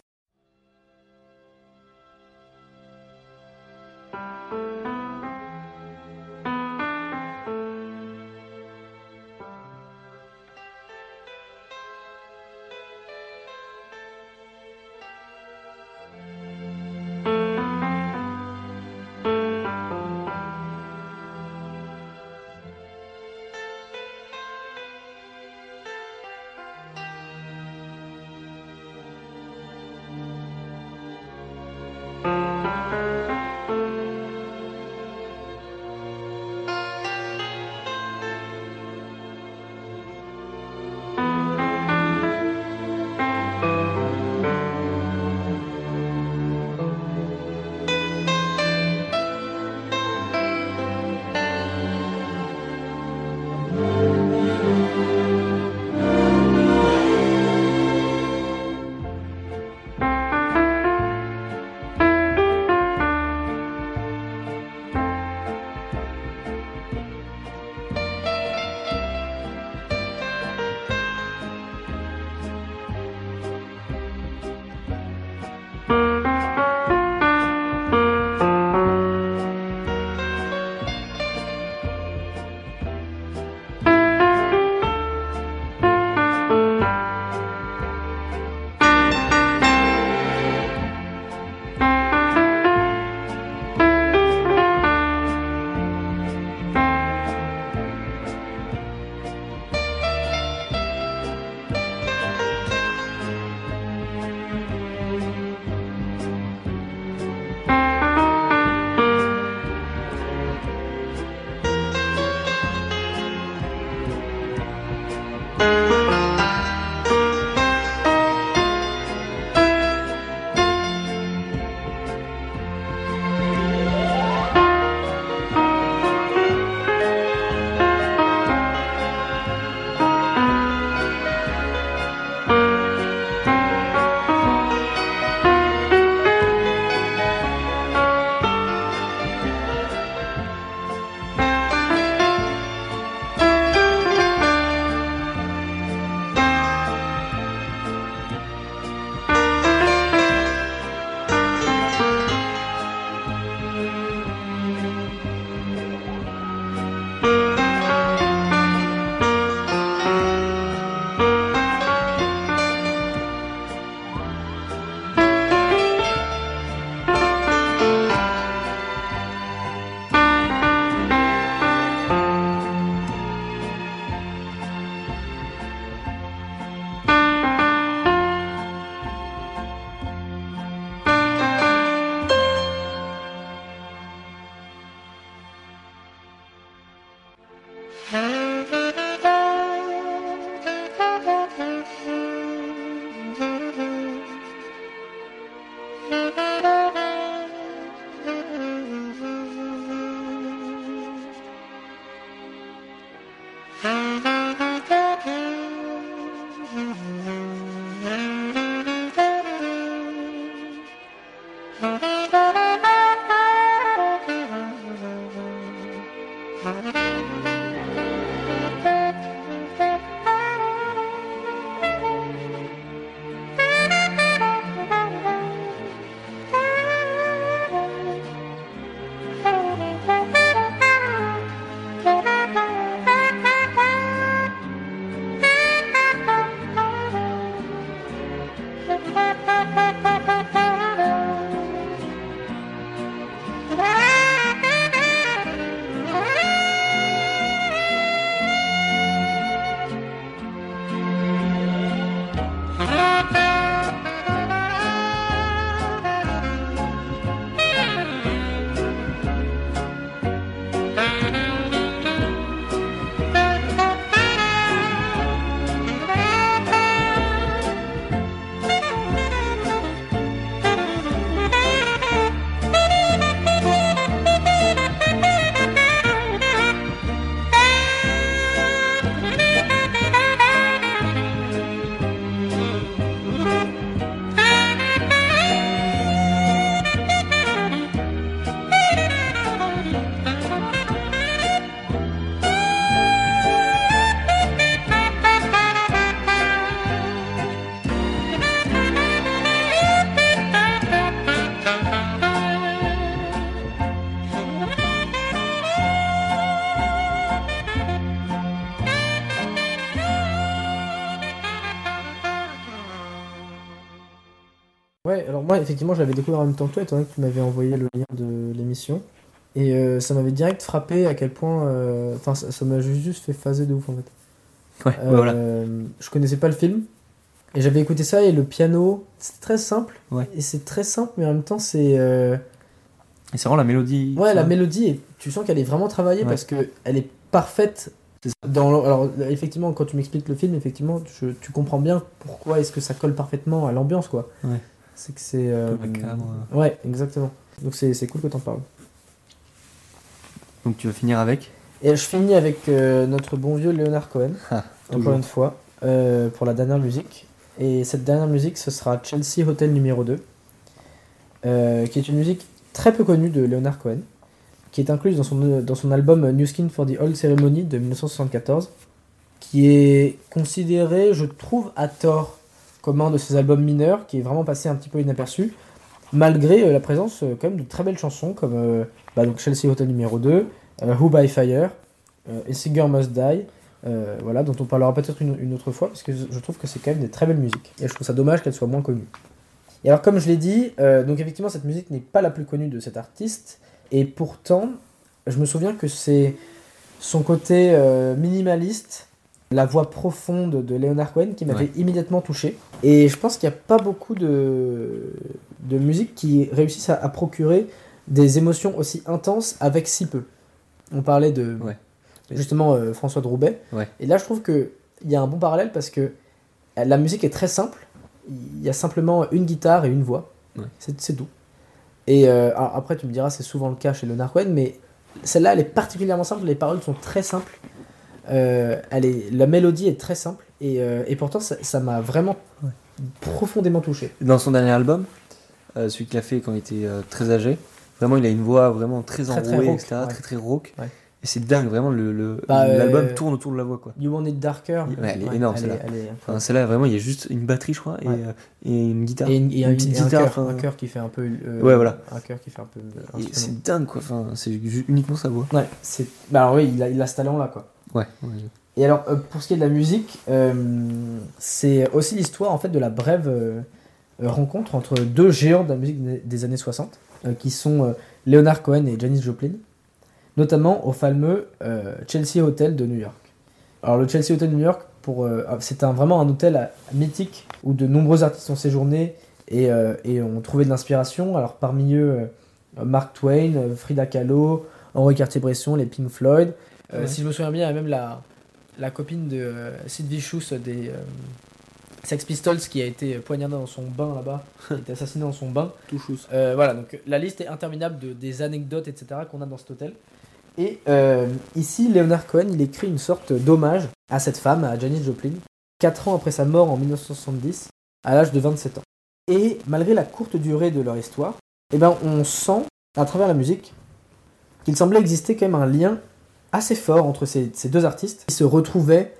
S2: Alors moi, effectivement, je l'avais découvert en même temps que toi, étant donné que tu m'avais envoyé le lien de l'émission. Et euh, ça m'avait direct frappé à quel point. euh, Enfin, ça ça m'a juste fait phaser de ouf en fait.
S1: Ouais, ouais, voilà.
S2: Euh, Je connaissais pas le film. Et j'avais écouté ça et le piano, c'est très simple.
S1: Ouais.
S2: Et c'est très simple, mais en même temps, c'est. euh,
S1: Et c'est vraiment la mélodie.
S2: Ouais, la mélodie, tu sens qu'elle est vraiment travaillée
S1: Ouais.
S2: parce que elle est parfaite.
S1: C'est ça.
S2: Dans le- alors, effectivement, quand tu m'expliques le film, effectivement, je- tu comprends bien pourquoi est-ce que ça colle parfaitement à l'ambiance, quoi.
S1: Ouais.
S2: C'est que c'est. euh,
S1: peu macabre.
S2: Ouais, exactement. Donc c'est c'est cool que t'en parles.
S1: Donc tu vas finir avec?
S2: Et je finis avec euh, notre bon vieux Leonard Cohen,
S1: Ah,
S2: encore une fois, euh, pour la dernière musique. Et cette dernière musique, ce sera Chelsea Hotel numéro 2, euh, qui est une musique très peu connue de Leonard Cohen, qui est incluse dans son, dans son album New Skin for the Old Ceremony de 1974, qui est considéré, je trouve, à tort comme un de ses albums mineurs, qui est vraiment passé un petit peu inaperçu, malgré euh, la présence euh, quand même de très belles chansons comme euh, bah, donc Chelsea Hotel numéro 2, euh, Who by Fire, A Singer Must Die, voilà, dont on parlera peut-être une, autre fois, parce que je trouve que c'est quand même des très belles musiques. Et je trouve ça dommage qu'elle soit moins connue. Et alors, comme je l'ai dit, donc effectivement, cette musique n'est pas la plus connue de cet artiste, et pourtant, je me souviens que c'est son côté minimaliste, la voix profonde de Leonard Cohen qui m'avait
S1: Ouais.
S2: immédiatement touché. Et je pense qu'il n'y a pas beaucoup de, de musiques qui réussissent à, à procurer des émotions aussi intenses avec si peu. On parlait de
S1: Ouais.
S2: justement euh, François de Roubaix.
S1: Ouais.
S2: Et là, je trouve qu'il y a un bon parallèle parce que la musique est très simple. Il y a simplement une guitare et une voix. C'est tout. Et euh, après, tu me diras, c'est souvent le cas chez Leonard Cohen, mais celle-là, elle est particulièrement simple. Les paroles sont très simples. Euh, elle est, la mélodie est très simple. Et, euh, et pourtant, ça m'a vraiment profondément touché.
S1: Dans son dernier album, euh, celui qu'il a fait quand il était euh, très âgé, vraiment il a une voix vraiment très
S2: Très, très
S1: enrouée,
S2: rauque,
S1: etc.
S2: ouais.
S1: Très très rauque.
S2: Ouais.
S1: Et c'est dingue, vraiment le le-
S2: Bah, euh,
S1: l'album tourne autour de la voix quoi.
S2: You Want It Darker.
S1: Ouais, elle est énorme,
S2: elle
S1: celle-là. Enfin, celle-là vraiment il y a juste une batterie je crois et,
S2: Ouais.
S1: et une guitare.
S2: Et, une- et un,
S1: petite
S2: et un
S1: guitare,
S2: cœur,
S1: enfin,
S2: un cœur qui fait un peu. euh,
S1: Ouais, voilà.
S2: Un cœur qui fait un peu.
S1: c'est dingue quoi. Enfin c'est uniquement sa voix.
S2: Ouais. Bah alors oui, il a, il a ce talent-là, quoi.
S1: Ouais.
S2: Et alors, euh, pour ce qui est de la musique, euh, c'est aussi l'histoire en fait de la brève euh, rencontre entre deux géants de la musique des- années 60, euh, qui sont Leonard Cohen et Janis Joplin, notamment au fameux Chelsea Hotel de New York. Alors le Chelsea Hotel de New York, euh, c'est un, vraiment un hôtel mythique où de nombreux artistes ont séjourné et, et ont trouvé de l'inspiration. Alors parmi eux, Mark Twain, Frida Kahlo, Henri Cartier-Bresson, les Pink Floyd. Euh,
S1: Ouais.
S2: Si je me souviens bien, il y a même la, la copine de euh, Sid Vicious des euh, Sex Pistols qui a été poignardée dans son bain là-bas, qui a été assassinée dans son bain.
S1: Tout
S2: voilà, donc la liste est interminable de, des anecdotes, etc. qu'on a dans cet hôtel. Et ici, Leonard Cohen, il écrit une sorte d'hommage à cette femme, à Janis Joplin, 4 ans après sa mort en 1970, à l'âge de 27 ans. Et malgré la courte durée de leur histoire, eh ben, on sent, à travers la musique, qu'il semblait exister quand même un lien assez fort entre ces, ces deux artistes qui se retrouvaient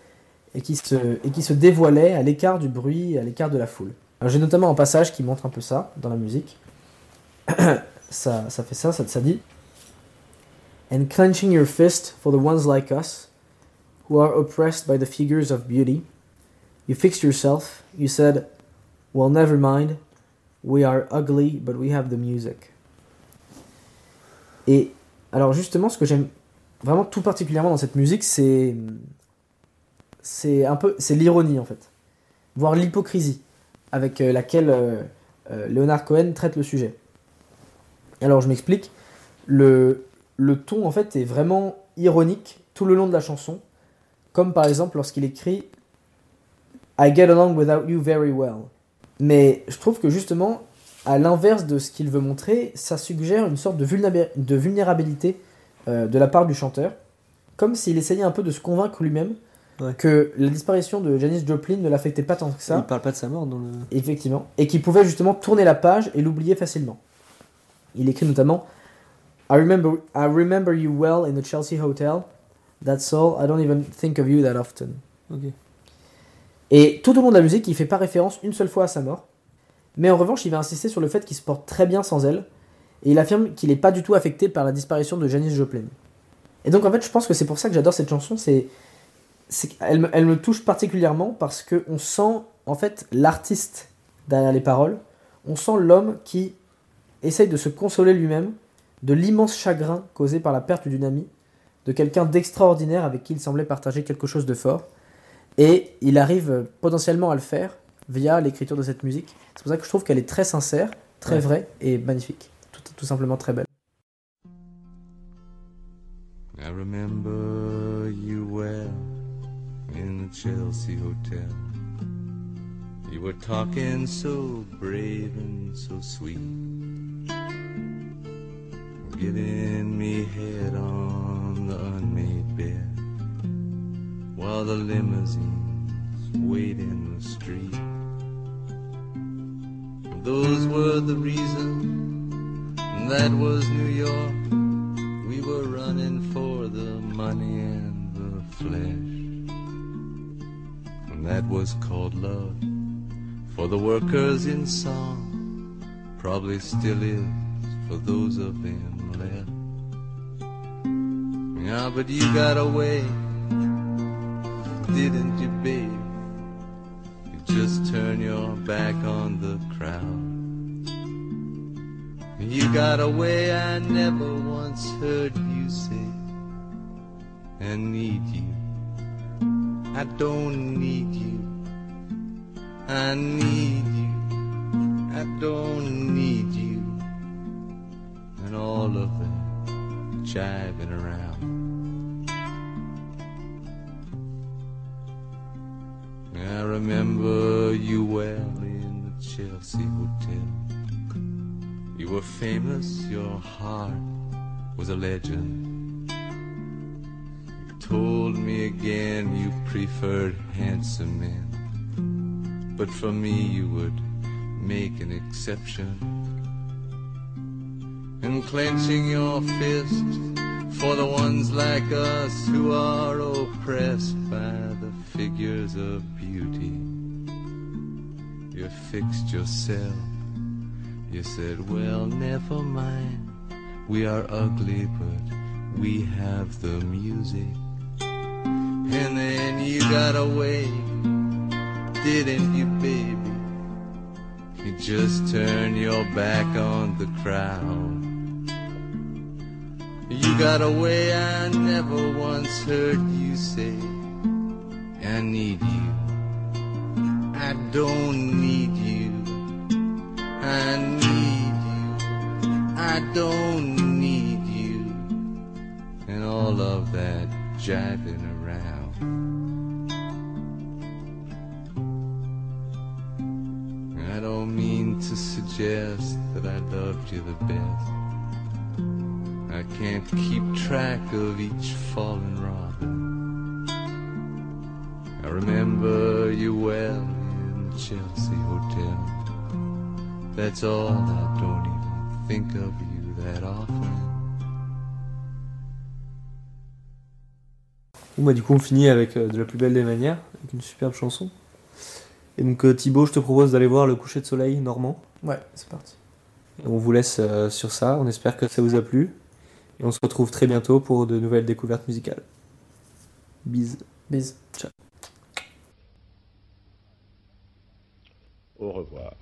S2: et qui se, et qui se dévoilaient à l'écart du bruit, à l'écart de la foule. J'ai notamment un passage qui montre un peu ça dans la musique. ça, ça fait ça, ça, ça dit And clenching your fist for the ones like us, who are oppressed by the figures of beauty, you fixed yourself, you said, Well, never mind, we are ugly, but we have the music. Et alors, justement, ce que j'aime vraiment tout particulièrement dans cette musique, c'est. C'est un peu. C'est l'ironie, en fait. Voire l'hypocrisie avec euh, laquelle euh, euh, Leonard Cohen traite le sujet. Alors, je m'explique. Le, le ton, en fait, est vraiment ironique tout le long de la chanson. Comme par exemple lorsqu'il écrit I get along without you very well. Mais je trouve que justement, à l'inverse de ce qu'il veut montrer, ça suggère une sorte de, vulnéra- de vulnérabilité euh, de la part du chanteur, comme s'il essayait un peu de se convaincre lui-même
S1: Ouais.
S2: que la disparition de Janis Joplin ne l'affectait pas tant que ça.
S1: Il parle pas de sa mort dans le.
S2: Effectivement. Et qui pouvait justement tourner la page et l'oublier facilement. Il écrit notamment I remember, I remember you well in the Chelsea Hotel. That's all. I don't even think of you that often. Et tout au long de la musique, il fait pas référence une seule fois à sa mort. Mais en revanche, il va insister sur le fait qu'il se porte très bien sans elle. Et il affirme qu'il n'est pas du tout affecté par la disparition de Janis Joplin. Et donc en fait, je pense que c'est pour ça que j'adore cette chanson. C'est, elle me touche particulièrement parce que on sent en fait l'artiste derrière les paroles. on sent l'homme qui essaye de se consoler lui-même de l'immense chagrin causé par la perte d'une amie, de quelqu'un d'extraordinaire avec qui il semblait partager quelque chose de fort. Et il arrive potentiellement à le faire via l'écriture de cette musique. C'est pour ça que je trouve qu'elle est très sincère, très
S1: Ouais.
S2: vraie et magnifique. Tout, simplement très belle.
S9: I remember you well in the Chelsea Hotel. You were talking so brave and so sweet. Giving me head on the unmade bed while the limousines wait in the street. Those were the reasons. That was New York. We were running for the money and the flesh. And that was called love for the workers in song. Probably still is for those of them left. Yeah, but you got away, didn't you, babe? You just turn your back on the crowd. You got a way I never once heard you say, I need you. I don't need you. I need you. I don't need you. And all of that jiving around. I remember you well in the Chelsea Hotel. You were famous, your heart was a legend. You told me again you preferred handsome men, but for me you would make an exception. And clenching your fist for the ones like us who are oppressed by the figures of beauty. You fixed yourself you said, well, never mind. We are ugly, but we have the music. And then you got away, didn't you, baby? You just turned your back on the crowd. You got away, I never once heard you say, I need you. I don't need you. I need you. I don't need you. And all of that jiving around. I don't mean to suggest that I loved you the best. I can't keep track of each fallen robin. I remember you well in the Chelsea Hotel. That's all, I don't even think of you that often.
S1: Bon, bah, du coup, on finit avec euh, de la plus belle des manières, avec une superbe chanson. Et donc, euh, Thibaut, je te propose d'aller voir le coucher de soleil normand.
S2: Ouais, c'est parti.
S1: Et on vous laisse euh, sur ça. On espère que ça vous a plu. Et on se retrouve très bientôt pour de nouvelles découvertes musicales. Bise.
S2: Bise.
S1: Ciao.
S12: Au revoir.